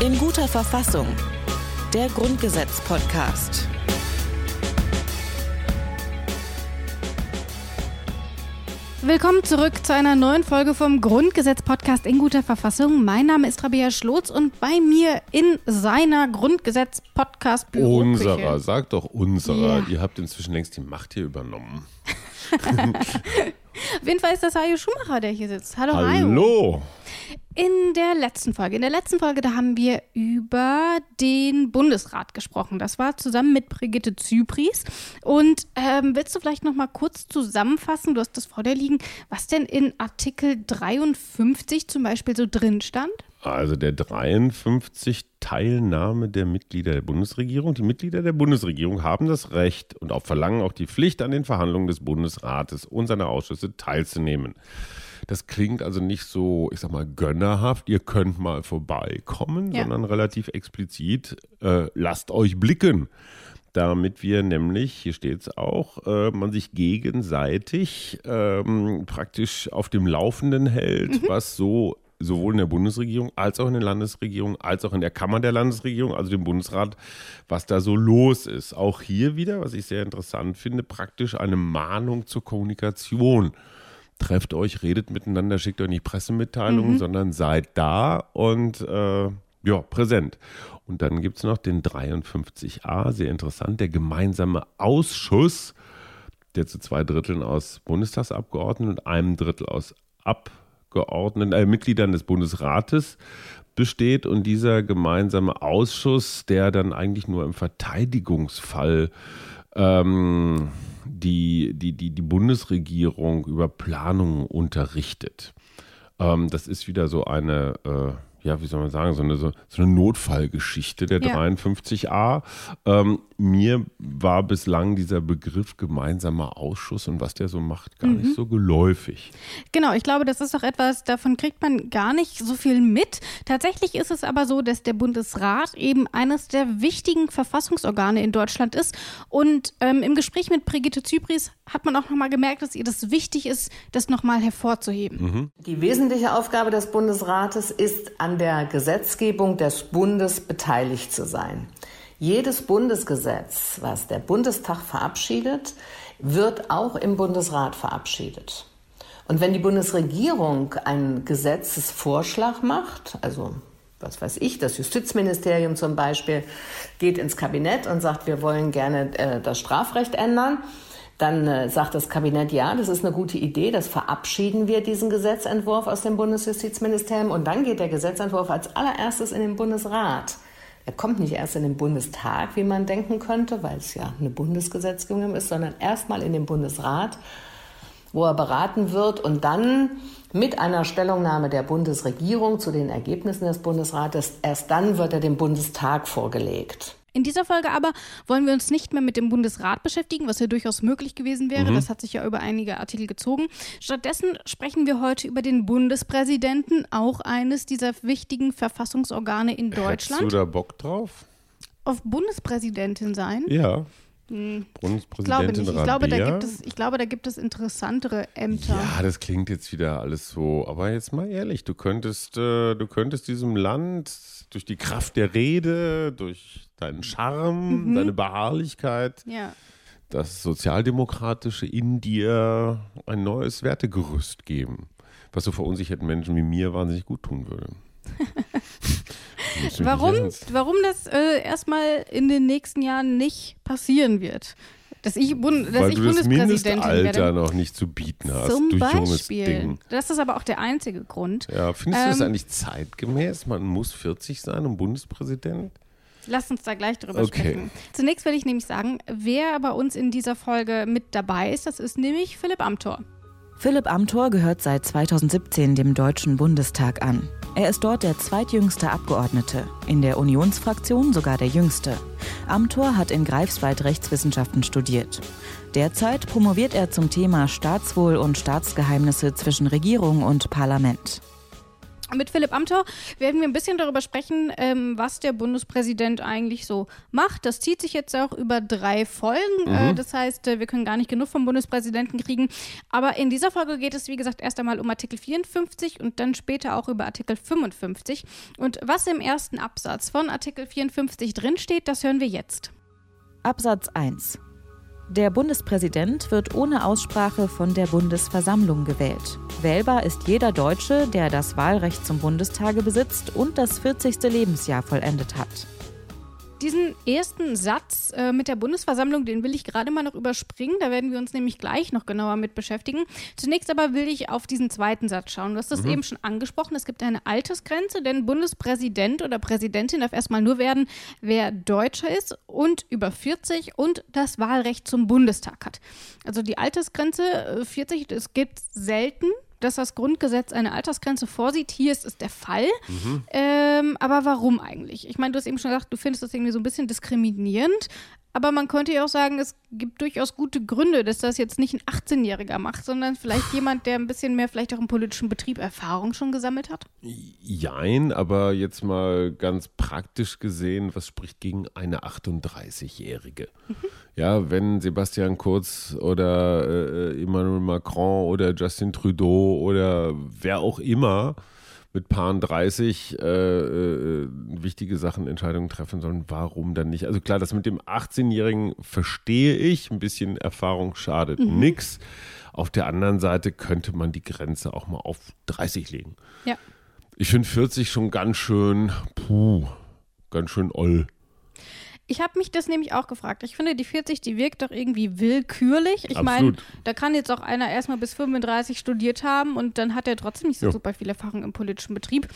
In guter Verfassung. Der Grundgesetz-Podcast. Willkommen zurück zu einer neuen Folge vom Grundgesetz-Podcast in guter Verfassung. Mein Name ist Rabea Schlotz und bei mir in seiner Grundgesetz-Podcast-Büro. Unserer, sag doch unserer. Ja. Ihr habt inzwischen längst die Macht hier übernommen. Auf jeden Fall ist das Hajo Schumacher, der hier sitzt. Hallo, Hajo. Hallo! In der letzten Folge, in der letzten Folge, da haben wir über den Bundesrat gesprochen. Das war zusammen mit Brigitte Zypries. Und ähm, willst du vielleicht noch mal kurz zusammenfassen, du hast das vor dir liegen, was denn in Artikel 53 zum Beispiel so drin stand? Also der 53 Teilnahme der Mitglieder der Bundesregierung. Die Mitglieder der Bundesregierung haben das Recht und auch verlangen auch die Pflicht, an den Verhandlungen des Bundesrates und seiner Ausschüsse teilzunehmen. Das klingt also nicht so, ich sag mal, gönnerhaft, ihr könnt mal vorbeikommen, Ja. sondern relativ explizit, äh, lasst euch blicken. Damit wir nämlich, hier steht es auch, äh, man sich gegenseitig ähm, praktisch auf dem Laufenden hält, was so sowohl in der Bundesregierung als auch in der Landesregierung, als auch in der Kammer der Landesregierung, also dem Bundesrat, was da so los ist. Auch hier wieder, was ich sehr interessant finde, praktisch eine Mahnung zur Kommunikation trefft euch, redet miteinander, schickt euch nicht Pressemitteilungen, sondern seid da und äh, ja, präsent. Und dann gibt es noch den 53a, sehr interessant, der gemeinsame Ausschuss, der zu zwei Dritteln aus Bundestagsabgeordneten und einem Drittel aus Abgeordneten, äh, Mitgliedern des Bundesrates besteht. Und dieser gemeinsame Ausschuss, der dann eigentlich nur im Verteidigungsfall ähm, die, die, die, die Bundesregierung über Planungen unterrichtet. Ähm, das ist wieder so eine, äh, ja, wie soll man sagen, so eine, so, so eine Notfallgeschichte der Ja. 53a. Ähm, mir war bislang dieser Begriff gemeinsamer Ausschuss und was der so macht, gar nicht so geläufig. Genau, ich glaube, das ist doch etwas, davon kriegt man gar nicht so viel mit. Tatsächlich ist es aber so, dass der Bundesrat eben eines der wichtigen Verfassungsorgane in Deutschland ist. Und ähm, im Gespräch mit Brigitte Zypries hat man auch nochmal gemerkt, dass ihr das wichtig ist, das nochmal hervorzuheben. Die wesentliche Aufgabe des Bundesrates ist, an der Gesetzgebung des Bundes beteiligt zu sein. Jedes Bundesgesetz, was der Bundestag verabschiedet, wird auch im Bundesrat verabschiedet. Und wenn die Bundesregierung einen Gesetzesvorschlag macht, also was weiß ich, das Justizministerium zum Beispiel geht ins Kabinett und sagt, wir wollen gerne äh, das Strafrecht ändern, dann äh, sagt das Kabinett, ja, das ist eine gute Idee, das verabschieden wir, diesen Gesetzentwurf aus dem Bundesjustizministerium. Und dann geht der Gesetzentwurf als allererstes in den Bundesrat. Er kommt nicht erst in den Bundestag, wie man denken könnte, weil es ja eine Bundesgesetzgebung ist, sondern erstmal in den Bundesrat, wo er beraten wird und dann mit einer Stellungnahme der Bundesregierung zu den Ergebnissen des Bundesrates, erst dann wird er dem Bundestag vorgelegt. In dieser Folge aber wollen wir uns nicht mehr mit dem Bundesrat beschäftigen, was ja durchaus möglich gewesen wäre. Das hat sich ja über einige Artikel gezogen. Stattdessen sprechen wir heute über den Bundespräsidenten, auch eines dieser wichtigen Verfassungsorgane in Deutschland. du da Bock drauf? Auf Bundespräsidentin sein? Ja. Ich glaube Bundespräsidentin nicht. Ich glaube, da gibt es, ich glaube, da gibt es interessantere Ämter. Ja, das klingt jetzt wieder alles so. Aber jetzt mal ehrlich, du könntest, äh, du könntest diesem Land durch die Kraft der Rede, durch deinen Charme, deine Beharrlichkeit, Ja. das Sozialdemokratische in dir ein neues Wertegerüst geben, was so verunsicherten Menschen wie mir wahnsinnig gut tun würde. Warum, warum das äh, erstmal in den nächsten Jahren nicht passieren wird? Dass ich, Bund, dass Weil ich du das Mindestalter werde. noch nicht zu bieten hast, Zum du junges Beispiel. Ding. Das ist aber auch der einzige Grund. Ja, findest du das Ähm, eigentlich zeitgemäß? Man muss 40 sein, um Bundespräsident? Lass uns da gleich drüber Okay. sprechen. Zunächst will ich nämlich sagen, wer bei uns in dieser Folge mit dabei ist, das ist nämlich Philipp Amthor. Philipp Amthor gehört seit 2017 dem Deutschen Bundestag an. Er ist dort der zweitjüngste Abgeordnete, in der Unionsfraktion sogar der jüngste. Amthor hat in Greifswald Rechtswissenschaften studiert. Derzeit promoviert er zum Thema Staatswohl und Staatsgeheimnisse zwischen Regierung und Parlament. Mit Philipp Amthor werden wir ein bisschen darüber sprechen, ähm, was der Bundespräsident eigentlich so macht. Das zieht sich jetzt auch über drei Folgen. Mhm. Äh, das heißt, äh, wir können gar nicht genug vom Bundespräsidenten kriegen. Aber in dieser Folge geht es, wie gesagt, erst einmal um Artikel 54 und dann später auch über Artikel 55. Und was im ersten Absatz von Artikel 54 drinsteht, das hören wir jetzt. Absatz 1. Der Bundespräsident wird ohne Aussprache von der Bundesversammlung gewählt. Wählbar ist jeder Deutsche, der das Wahlrecht zum Bundestage besitzt und das 40. Lebensjahr vollendet hat. Diesen ersten Satz äh, mit der Bundesversammlung, den will ich gerade mal noch überspringen. Da werden wir uns nämlich gleich noch genauer mit beschäftigen. Zunächst aber will ich auf diesen zweiten Satz schauen. Du hast das mhm. eben schon angesprochen. Es gibt eine Altersgrenze, denn Bundespräsident oder Präsidentin darf erstmal nur werden, wer Deutscher ist und über 40 und das Wahlrecht zum Bundestag hat. Also die Altersgrenze 40, äh, es gibt selten dass das Grundgesetz eine Altersgrenze vorsieht. Hier ist es der Fall. Mhm. Ähm, aber warum eigentlich? Ich meine, du hast eben schon gesagt, du findest das irgendwie so ein bisschen diskriminierend. Aber man könnte ja auch sagen, es gibt durchaus gute Gründe, dass das jetzt nicht ein 18-Jähriger macht, sondern vielleicht jemand, der ein bisschen mehr vielleicht auch im politischen Betrieb Erfahrung schon gesammelt hat. Jein, aber jetzt mal ganz praktisch gesehen, was spricht gegen eine 38-Jährige? Mhm. Ja, wenn Sebastian Kurz oder äh, Emmanuel Macron oder Justin Trudeau oder wer auch immer mit Paaren 30 äh, äh, wichtige Sachen, Entscheidungen treffen sollen, warum dann nicht? Also klar, das mit dem 18-Jährigen verstehe ich, ein bisschen Erfahrung schadet mhm. nix. Auf der anderen Seite könnte man die Grenze auch mal auf 30 legen. Ja. Ich finde 40 schon ganz schön, puh, ganz schön oll. Ich habe mich das nämlich auch gefragt. Ich finde, die 40, die wirkt doch irgendwie willkürlich. Ich meine, da kann jetzt auch einer erstmal bis 35 studiert haben und dann hat er trotzdem nicht so ja. super viel Erfahrung im politischen Betrieb.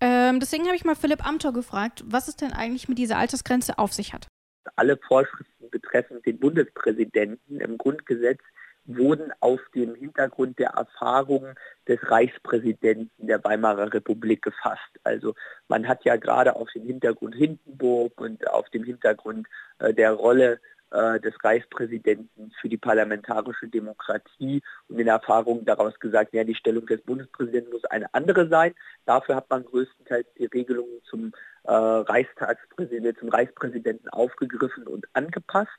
Ähm, deswegen habe ich mal Philipp Amthor gefragt, was es denn eigentlich mit dieser Altersgrenze auf sich hat. Alle Vorschriften betreffend den Bundespräsidenten im Grundgesetz wurden auf dem Hintergrund der Erfahrungen des Reichspräsidenten der Weimarer Republik gefasst. Also man hat ja gerade auf dem Hintergrund Hindenburg und auf dem Hintergrund äh, der Rolle äh, des Reichspräsidenten für die parlamentarische Demokratie und den Erfahrungen daraus gesagt, ja, die Stellung des Bundespräsidenten muss eine andere sein. Dafür hat man größtenteils die Regelungen zum äh, Reichstagspräsidenten, zum Reichspräsidenten aufgegriffen und angepasst.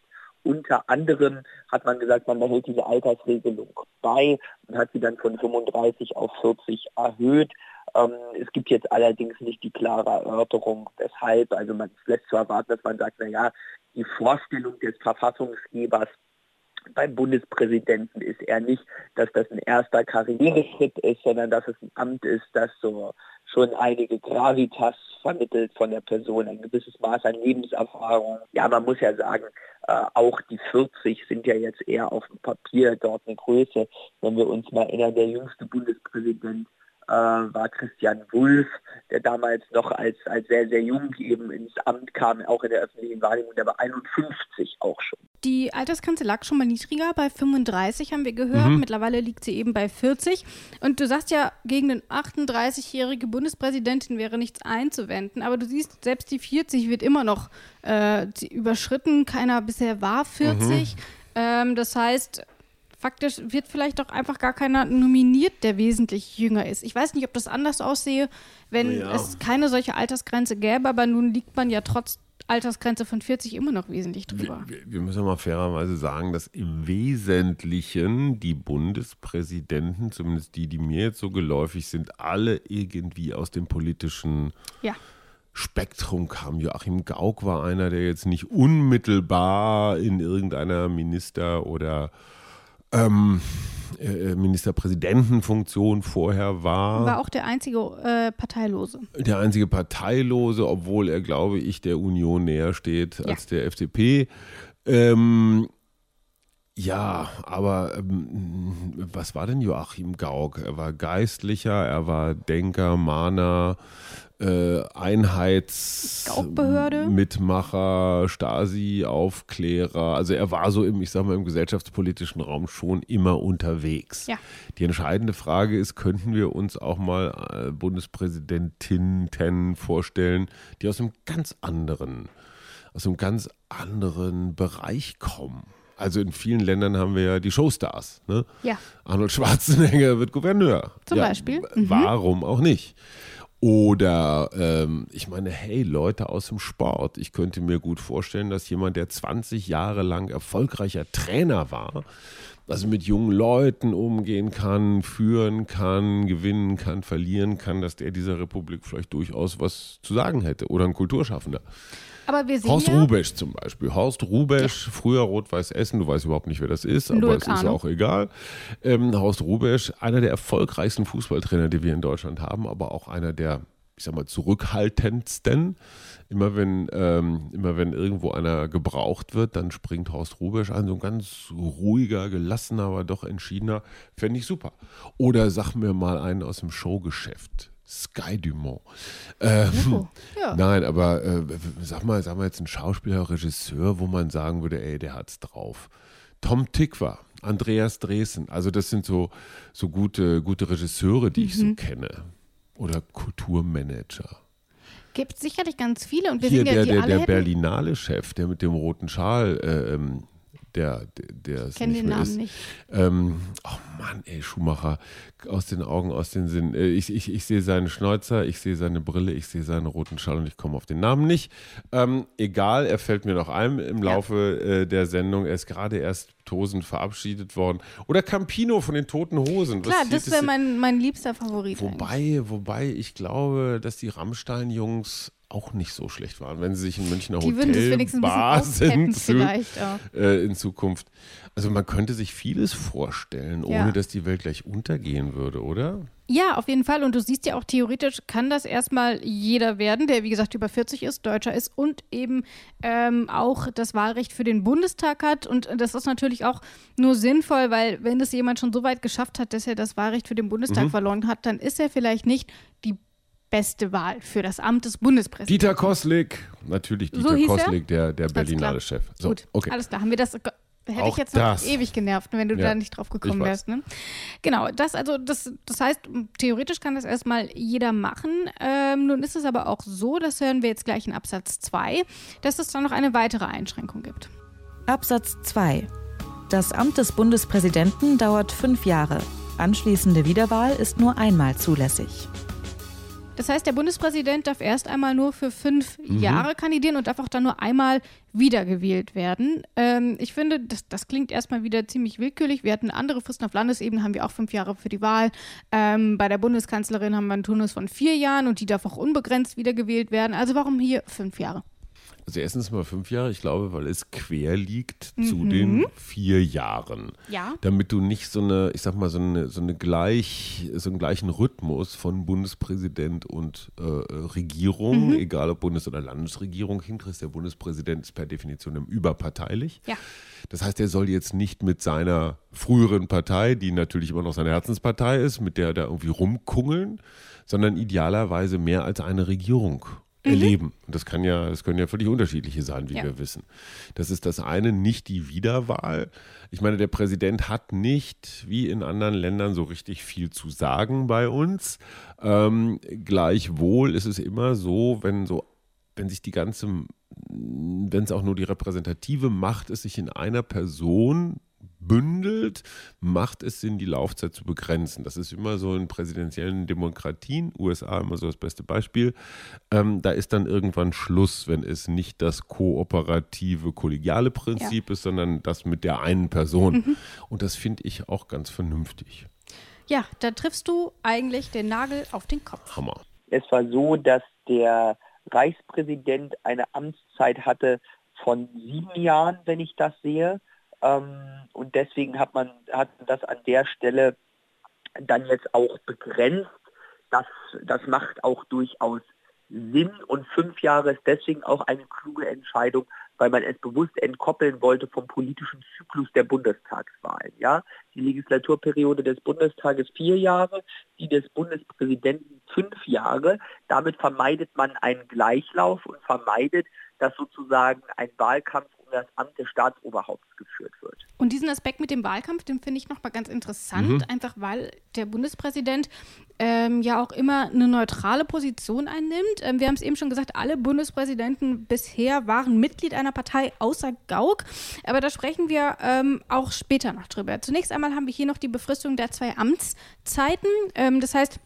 Unter anderem hat man gesagt, man behält diese Altersregelung bei und hat sie dann von 35 auf 40 erhöht. Ähm, es gibt jetzt allerdings nicht die klare Erörterung, weshalb. Also man lässt zu erwarten, dass man sagt, naja, die Vorstellung des Verfassungsgebers beim Bundespräsidenten ist eher nicht, dass das ein erster Karriereschritt ist, sondern dass es ein Amt ist, das so schon einige Gravitas vermittelt von der Person, ein gewisses Maß an Lebenserfahrung. Ja, man muss ja sagen, äh, auch die 40 sind ja jetzt eher auf dem Papier dort eine Größe. Wenn wir uns mal erinnern, der jüngste Bundespräsident war Christian Wulff, der damals noch als, als sehr, sehr jung eben ins Amt kam, auch in der öffentlichen Wahrnehmung, der war 51 auch schon. Die Altersgrenze lag schon mal niedriger, bei 35 haben wir gehört. Mhm. Mittlerweile liegt sie eben bei 40. Und du sagst ja, gegen eine 38-jährige Bundespräsidentin wäre nichts einzuwenden. Aber du siehst, selbst die 40 wird immer noch äh, überschritten. Keiner bisher war 40. Mhm. Ähm, das heißt, faktisch wird vielleicht doch einfach gar keiner nominiert, der wesentlich jünger ist. Ich weiß nicht, ob das anders aussehe, wenn ja. es keine solche Altersgrenze gäbe, aber nun liegt man ja trotz Altersgrenze von 40 immer noch wesentlich drüber. Wir, wir, müssen mal fairerweise sagen, dass im Wesentlichen die Bundespräsidenten, zumindest die, die mir jetzt so geläufig sind, alle irgendwie aus dem politischen ja. Spektrum kamen. Joachim Gauck war einer, der jetzt nicht unmittelbar in irgendeiner Minister- oder ähm, äh, Ministerpräsidentenfunktion vorher war. War auch der einzige äh, Parteilose. Der einzige Parteilose, obwohl er, glaube ich, der Union näher steht ja. als der FDP. Ähm, ja, aber ähm, was war denn Joachim Gauck? Er war Geistlicher, er war Denker, Mahner, äh, Einheitsmitmacher, Stasi-Aufklärer. Also er war so im, ich sag mal, im gesellschaftspolitischen Raum schon immer unterwegs. Ja. Die entscheidende Frage ist, könnten wir uns auch mal äh, Bundespräsidentinnen vorstellen, die aus einem ganz anderen, aus einem ganz anderen Bereich kommen? Also in vielen Ländern haben wir ja die Showstars. Ne? Ja. Arnold Schwarzenegger wird Gouverneur. Zum ja, Beispiel. Mhm. Warum auch nicht? Oder ähm, ich meine, hey, Leute aus dem Sport. Ich könnte mir gut vorstellen, dass jemand, der 20 Jahre lang erfolgreicher Trainer war, also mit jungen Leuten umgehen kann, führen kann, gewinnen kann, verlieren kann, dass der dieser Republik vielleicht durchaus was zu sagen hätte. Oder ein Kulturschaffender. Aber wir sehen Horst ja, Rubesch zum Beispiel. Horst Rubesch, früher Rot-Weiß Essen, du weißt überhaupt nicht, wer das ist, aber Null es ist Ahnung. auch egal. Ähm, Horst Rubesch, einer der erfolgreichsten Fußballtrainer, die wir in Deutschland haben, aber auch einer der, ich sag mal, zurückhaltendsten. Immer wenn, ähm, immer wenn irgendwo einer gebraucht wird, dann springt Horst Rubesch ein, so ein ganz ruhiger, gelassener, aber doch entschiedener. Fände ich super. Oder sag mir mal einen aus dem Showgeschäft. Sky Dumont. Ähm, Oh, ja. Nein, aber äh, sag mal, sag mal jetzt ein Schauspieler, Regisseur, wo man sagen würde, ey, der hat's drauf. Tom Tickwer, Andreas Dresen, also das sind so, so gute, gute Regisseure, die ich Mhm. so kenne. Oder Kulturmanager. gibt sicherlich ganz viele und wir Hier sehen ja, der, die der, alle der Berlinale-Chef, der mit dem roten Schal, äh, ähm, der, der, es nicht den mehr Namen ist. nicht. Ähm, oh Mann, ey, Schumacher, aus den Augen, aus den Sinn. Äh, Ich, ich, ich sehe seinen Schnäuzer, ich sehe seine Brille, ich sehe seinen roten Schal und ich komme auf den Namen nicht. Ähm, egal, er fällt mir noch ein im Laufe äh, der Sendung. Er ist gerade erst tosend verabschiedet worden. Oder Campino von den Toten Hosen. Was Klar, hielt das wäre mein, mein liebster Favorit. eigentlich. Wobei, wobei ich glaube, dass die Rammstein-Jungs auch nicht so schlecht waren, wenn sie sich in Münchner Die bisschen aufpeppen sind auch. äh, in Zukunft. Also man könnte sich vieles vorstellen, ohne Ja. dass die Welt gleich untergehen würde, oder? Ja, auf jeden Fall. Und du siehst ja auch, theoretisch kann das erstmal jeder werden, der, wie gesagt, über 40 ist, Deutscher ist und eben ähm, auch das Wahlrecht für den Bundestag hat. Und das ist natürlich auch nur sinnvoll, weil wenn es jemand schon so weit geschafft hat, dass er das Wahlrecht für den Bundestag Mhm. verloren hat, dann ist er vielleicht nicht die beste Wahl für das Amt des Bundespräsidenten. Dieter Koslik, natürlich Dieter So hieß? Koslik, der, der Alles klar. Berlinale-Chef. So, Gut, okay. alles klar. Haben wir das. Hätte Auch ich jetzt noch das. ewig genervt, wenn du Ja, da nicht drauf gekommen wärst. Ne? Genau, das also das, das heißt, theoretisch kann das erstmal jeder machen. Ähm, nun ist es aber auch so, das hören wir jetzt gleich in Absatz 2, dass es dann noch eine weitere Einschränkung gibt. Absatz 2. Das Amt des Bundespräsidenten dauert fünf Jahre. Anschließende Wiederwahl ist nur einmal zulässig. Das heißt, der Bundespräsident darf erst einmal nur für fünf Mhm. Jahre kandidieren und darf auch dann nur einmal wiedergewählt werden. Ähm, ich finde, das, das klingt erstmal wieder ziemlich willkürlich. Wir hatten andere Fristen auf Landesebene, haben wir auch fünf Jahre für die Wahl. Ähm, bei der Bundeskanzlerin haben wir einen Turnus von vier Jahren und die darf auch unbegrenzt wiedergewählt werden. Also warum hier fünf Jahre? Also erstens mal fünf Jahre, ich glaube, weil es quer liegt zu Mhm. den vier Jahren. Ja. Damit du nicht so eine, ich sag mal, so eine, so eine gleich, so einen gleichen Rhythmus von Bundespräsident und äh, Regierung, Mhm. egal ob Bundes- oder Landesregierung, hinkriegst. Der Bundespräsident ist per Definition überparteilich. Ja. Das heißt, er soll jetzt nicht mit seiner früheren Partei, die natürlich immer noch seine Herzenspartei ist, mit der er da irgendwie rumkungeln, sondern idealerweise mehr als eine Regierung erleben. Und das kann ja, das können ja völlig unterschiedliche sein, wie Ja. wir wissen. Das ist das eine, nicht die Wiederwahl. Ich meine, der Präsident hat nicht, wie in anderen Ländern, so richtig viel zu sagen bei uns. Ähm, gleichwohl ist es immer so, wenn so, wenn sich die ganze, wenn es auch nur die repräsentative Macht ist, sich in einer Person bündelt, macht es Sinn, die Laufzeit zu begrenzen. Das ist immer so in präsidentiellen Demokratien, USA immer so das beste Beispiel. Ähm, da ist dann irgendwann Schluss, wenn es nicht das kooperative, kollegiale Prinzip ist, sondern das mit der einen Person. Und das finde ich auch ganz vernünftig. Ja, da triffst du eigentlich den Nagel auf den Kopf. Hammer. Es war so, dass der Reichspräsident eine Amtszeit hatte von sieben Jahren, wenn ich das sehe. Ähm, und deswegen hat man, hat das an der Stelle dann jetzt auch begrenzt. Das, das macht auch durchaus Sinn und fünf Jahre ist deswegen auch eine kluge Entscheidung, weil man es bewusst entkoppeln wollte vom politischen Zyklus der Bundestagswahlen. Ja? Die Legislaturperiode des Bundestages vier Jahre, die des Bundespräsidenten fünf Jahre. Damit vermeidet man einen Gleichlauf und vermeidet, dass sozusagen ein Wahlkampf das Amt des Staatsoberhaupts geführt wird. Und diesen Aspekt mit dem Wahlkampf, den finde ich nochmal ganz interessant, mhm. einfach weil der Bundespräsident ähm, ja auch immer eine neutrale Position einnimmt. Ähm, wir haben es eben schon gesagt, alle Bundespräsidenten bisher waren Mitglied einer Partei außer Gauck. Aber da sprechen wir ähm, auch später noch drüber. Zunächst einmal haben wir hier noch die Befristung der zwei Amtszeiten. Ähm, das heißt,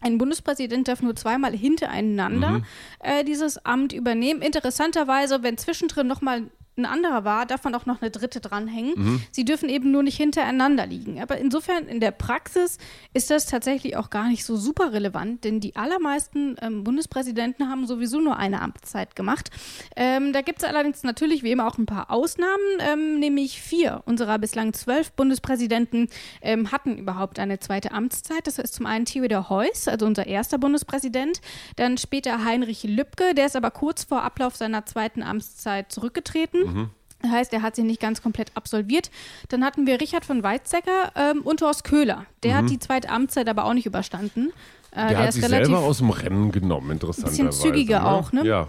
ein Bundespräsident darf nur zweimal hintereinander mhm. äh, dieses Amt übernehmen. Interessanterweise, wenn zwischendrin nochmal ein anderer war, darf man auch noch eine dritte dranhängen. Mhm. Sie dürfen eben nur nicht hintereinander liegen. Aber insofern in der Praxis ist das tatsächlich auch gar nicht so super relevant, denn die allermeisten ähm, Bundespräsidenten haben sowieso nur eine Amtszeit gemacht. Ähm, da gibt es allerdings natürlich wie immer auch ein paar Ausnahmen, ähm, nämlich vier unserer bislang zwölf Bundespräsidenten ähm, hatten überhaupt eine zweite Amtszeit. Das ist zum einen Theodor Heuss, also unser erster Bundespräsident, dann später Heinrich Lübke, der ist aber kurz vor Ablauf seiner zweiten Amtszeit zurückgetreten. Mhm. Das heißt, er hat sie nicht ganz komplett absolviert. Dann hatten wir Richard von Weizsäcker ähm, und Horst Köhler. Der mhm. hat die zweite Amtszeit aber auch nicht überstanden. Äh, der, der, hat sich selber aus dem Rennen genommen, interessanterweise. Ein bisschen zügiger ne? auch, ne? Ja.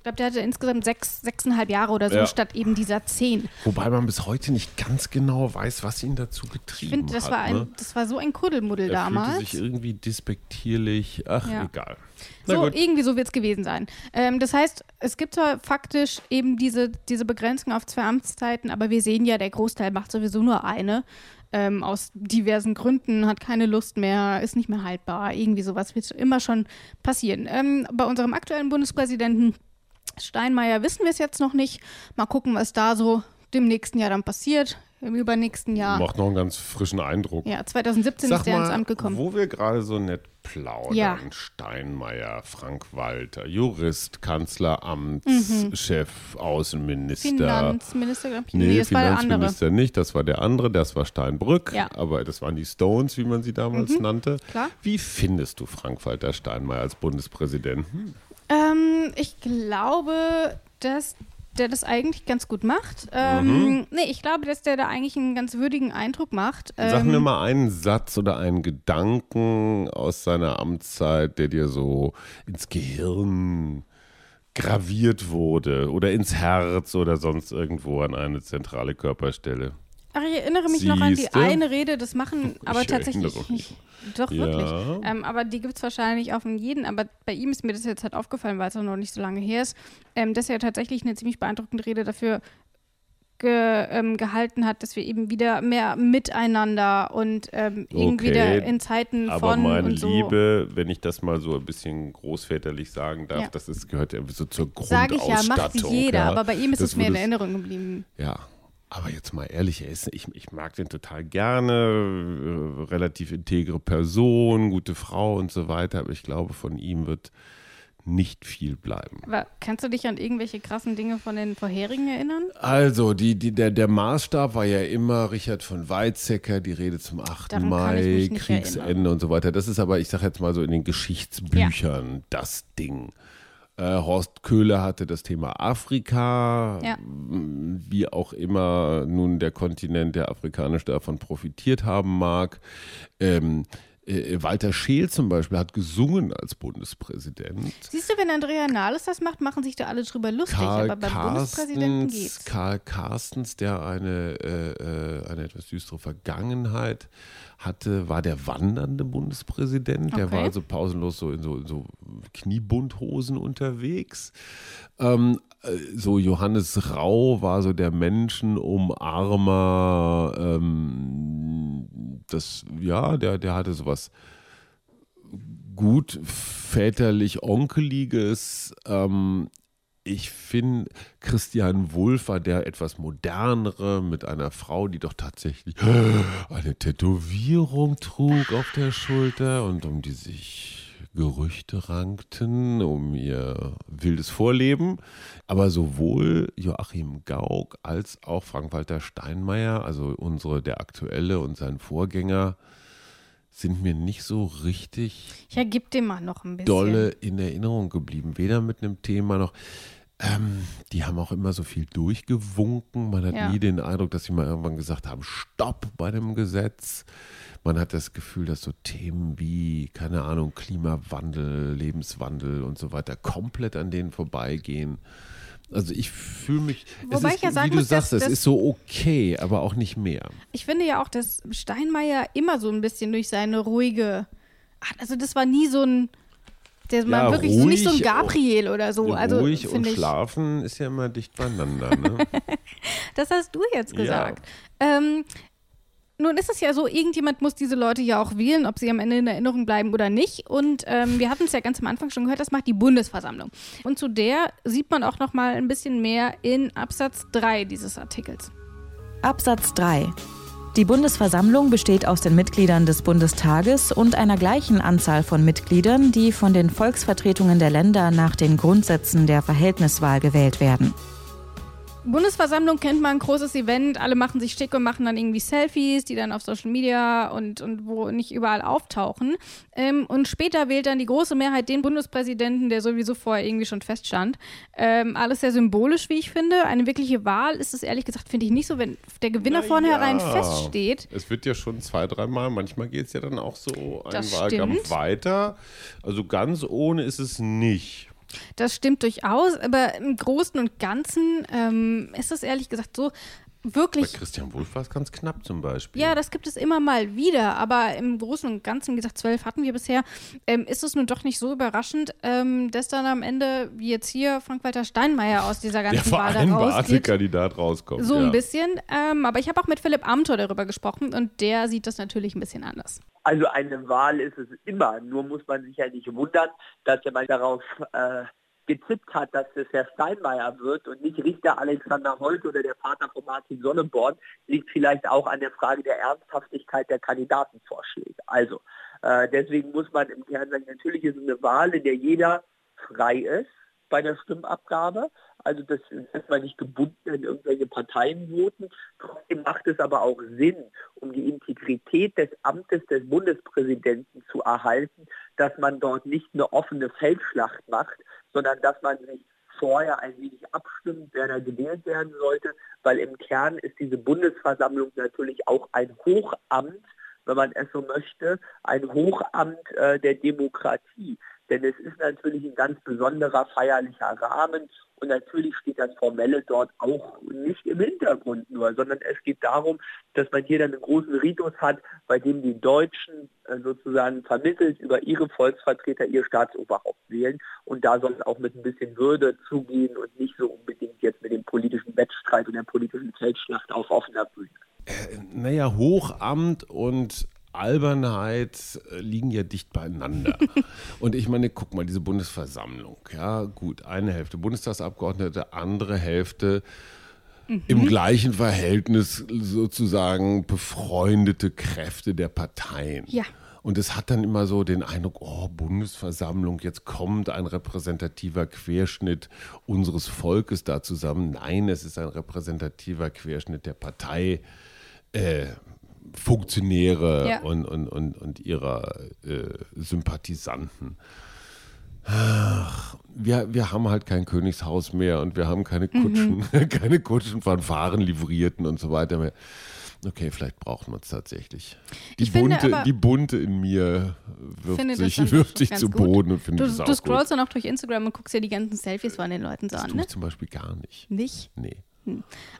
Ich glaube, der hatte insgesamt sechs, sechseinhalb Jahre oder so, ja. statt eben dieser zehn. Wobei man bis heute nicht ganz genau weiß, was ihn dazu getrieben ich find, das hat. War ein, ne? Das war so ein Kuddelmuddel er damals. Fühlte sich irgendwie despektierlich. Ach, ja. egal. Na so, gut. irgendwie so wird es gewesen sein. Ähm, das heißt, es gibt zwar faktisch eben diese, diese Begrenzung auf zwei Amtszeiten, aber wir sehen ja, der Großteil macht sowieso nur eine. Ähm, aus diversen Gründen, hat keine Lust mehr, ist nicht mehr haltbar. Irgendwie sowas wird immer schon passieren. Ähm, bei unserem aktuellen Bundespräsidenten Steinmeier wissen wir es jetzt noch nicht. Mal gucken, was da so dem nächsten Jahr dann passiert. Im übernächsten Jahr. Macht noch einen ganz frischen Eindruck. Ja, 2017 Sag ist er ins Amt gekommen. Wo wir gerade so nett plaudern. Ja. Steinmeier, Frank Walter, Jurist, Kanzleramtschef, mhm. Außenminister. Finanzminister, glaube ich. Nee, nee das Finanzminister war der nicht, das war der andere, das war Steinbrück. Ja. Aber das waren die Stones, wie man sie damals mhm. nannte. Klar. Wie findest du Frank Walter Steinmeier als Bundespräsidenten? Ähm, ich glaube, dass der das eigentlich ganz gut macht. Ähm, mhm. Nee, ich glaube, dass der da eigentlich einen ganz würdigen Eindruck macht. Sag mir ähm, mal einen Satz oder einen Gedanken aus seiner Amtszeit, der dir so ins Gehirn graviert wurde oder ins Herz oder sonst irgendwo an eine zentrale Körperstelle. Ach, ich erinnere mich Siehste? noch an die eine Rede, das machen aber ich tatsächlich nicht. Doch, ja. wirklich. Ähm, aber die gibt es wahrscheinlich auch von jedem. Aber bei ihm ist mir das jetzt halt aufgefallen, weil es noch nicht so lange her ist, ähm, dass er tatsächlich eine ziemlich beeindruckende Rede dafür ge, ähm, gehalten hat, dass wir eben wieder mehr miteinander und ähm, irgendwie okay, wieder in Zeiten von. Aber meine so. Liebe, wenn ich das mal so ein bisschen großväterlich sagen darf, ja. das ist, gehört irgendwie so zur Grundausstattung. Sag ich ja, macht jeder, ja. aber bei ihm ist das es mir in Erinnerung geblieben. Ja, aber jetzt mal ehrlich, ist, ich, ich mag den total gerne, äh, relativ integre Person, gute Frau und so weiter, aber ich glaube, von ihm wird nicht viel bleiben. Aber kannst du dich an irgendwelche krassen Dinge von den vorherigen erinnern? Also, die, die, der, der Maßstab war ja immer Richard von Weizsäcker, die Rede zum 8. Daran Mai, Kriegsende erinnern. und so weiter. Das ist aber, ich sage jetzt mal so in den Geschichtsbüchern ja. das Ding. Äh, Horst Köhler hatte das Thema Afrika, ja. wie auch immer nun der Kontinent, der afrikanisch davon profitiert haben mag. Ähm, äh, Walter Scheel zum Beispiel hat gesungen als Bundespräsident. Siehst du, wenn Andrea Nahles das macht, machen sich da alle drüber lustig, Karl aber beim Carstens, Bundespräsidenten geht's. Karl Carstens, der eine, äh, äh eine etwas düstere Vergangenheit hatte, war der wandernde Bundespräsident. Okay. Der war also pausenlos so in so, in so Kniebundhosen unterwegs. Ähm, äh, so Johannes Rau war so der Menschenumarmer. Ähm, das, ja, der, der hatte sowas gut väterlich Onkeliges. Ähm, ich finde, Christian Wulff war der etwas modernere mit einer Frau, die doch tatsächlich eine Tätowierung trug auf der Schulter und um die sich Gerüchte rankten, um ihr wildes Vorleben. Aber sowohl Joachim Gauck als auch Frank-Walter Steinmeier, also unsere, der aktuelle und sein Vorgänger, sind mir nicht so richtig ja, gib dem mal noch ein bisschen. dolle in Erinnerung geblieben. Weder mit einem Thema noch. Ähm, die haben auch immer so viel durchgewunken. Man hat ja. nie den Eindruck, dass sie mal irgendwann gesagt haben, stopp bei dem Gesetz. Man hat das Gefühl, dass so Themen wie, keine Ahnung, Klimawandel, Lebenswandel und so weiter komplett an denen vorbeigehen. Also ich fühle mich, Wobei es ich ja ist, sagen wie du muss, sagst, es dass- ist so okay, aber auch nicht mehr. Ich finde ja auch, dass Steinmeier immer so ein bisschen durch seine ruhige. Also, das war nie so ein. Der war Ja, wirklich so nicht so ein Gabriel oder so. Also, Ruhig und ich. schlafen ist ja immer dicht beieinander. Ne? Das hast du jetzt Ja. gesagt. Ähm, nun ist es ja so, irgendjemand muss diese Leute ja auch wählen, ob sie am Ende in Erinnerung bleiben oder nicht. Und ähm, wir hatten es ja ganz am Anfang schon gehört, das macht die Bundesversammlung. Und zu der sieht man auch noch mal ein bisschen mehr in Absatz 3 dieses Artikels. Absatz 3. Die Bundesversammlung besteht aus den Mitgliedern des Bundestages und einer gleichen Anzahl von Mitgliedern, die von den Volksvertretungen der Länder nach den Grundsätzen der Verhältniswahl gewählt werden. Bundesversammlung kennt man, großes Event, alle machen sich schick und machen dann irgendwie Selfies, die dann auf Social Media und, und wo nicht überall auftauchen. Ähm, und später wählt dann die große Mehrheit den Bundespräsidenten, der sowieso vorher irgendwie schon feststand. Ähm, alles sehr symbolisch, wie ich finde. Eine wirkliche Wahl ist es ehrlich gesagt, finde ich nicht so, wenn der Gewinner vornherein Ja. feststeht. Es wird ja schon zwei, dreimal, manchmal geht es ja dann auch so ein Wahlkampf stimmt. weiter. Also ganz ohne ist es nicht. Das stimmt durchaus, aber im Großen und Ganzen ähm, ist es ehrlich gesagt so, Bei wirklich Christian Wulff war es ganz knapp zum Beispiel. Ja, das gibt es immer mal wieder, aber im Großen und Ganzen, wie gesagt, zwölf hatten wir bisher, ähm, ist es nun doch nicht so überraschend, ähm, dass dann am Ende, wie jetzt hier, Frank-Walter Steinmeier aus dieser der ganzen Wahl rausgeht. Kandidat rauskommt. So ja. ein bisschen. Ähm, aber ich habe auch mit Philipp Amthor darüber gesprochen und der sieht das natürlich ein bisschen anders. Also eine Wahl ist es immer, nur muss man sich ja nicht wundern, dass er mal darauf äh, getippt hat, dass es Herr Steinmeier wird und nicht Richter Alexander Holt oder der Vater von Martin Sonneborn, liegt vielleicht auch an der Frage der Ernsthaftigkeit der Kandidatenvorschläge. Also äh, deswegen muss man im Kern sagen, natürlich ist es eine Wahl, in der jeder frei ist bei der Stimmabgabe. Also das ist man nicht gebunden in irgendwelche Parteienvoten. Trotzdem macht es aber auch Sinn, um die Integrität des Amtes des Bundespräsidenten zu erhalten, dass man dort nicht eine offene Feldschlacht macht, sondern dass man sich vorher ein wenig abstimmt, wer da gewählt werden sollte, weil im Kern ist diese Bundesversammlung natürlich auch ein Hochamt, wenn man es so möchte, ein Hochamt äh, der Demokratie. Denn es ist natürlich ein ganz besonderer feierlicher Rahmen und natürlich steht das Formelle dort auch nicht im Hintergrund nur, sondern es geht darum, dass man hier dann einen großen Ritus hat, bei dem die Deutschen äh, sozusagen vermittelt über ihre Volksvertreter ihr Staatsoberhaupt wählen und da soll es auch mit ein bisschen Würde zugehen und nicht so unbedingt jetzt mit dem politischen Wettstreit und der politischen Feldschlacht auf offener Bühne. Naja, Hochamt und Albernheit äh, liegen ja dicht beieinander. und ich meine, guck mal, diese Bundesversammlung, ja, gut, eine Hälfte Bundestagsabgeordnete, andere Hälfte im gleichen Verhältnis sozusagen befreundete Kräfte der Parteien. Ja. Und es hat dann immer so den Eindruck, oh, Bundesversammlung, jetzt kommt ein repräsentativer Querschnitt unseres Volkes da zusammen. Nein, es ist ein repräsentativer Querschnitt der Partei. Äh, Funktionäre Ja. und, und, und, und ihrer äh, Sympathisanten. Ach, wir, wir haben halt kein Königshaus mehr und wir haben keine Kutschen, keine Kutschen, Fanfaren, Livrierten und so weiter mehr. Okay, vielleicht brauchen wir es tatsächlich. Die Ich finde bunte, aber- die bunte in mir wirft Finde das sich, wirft sich zu. Boden und Du, findet es du auch scrollst gut. dann auch durch Instagram und guckst dir die ganzen Selfies von den Leuten so Das an, tue ne? ich zum Beispiel gar nicht. Nicht? Nee.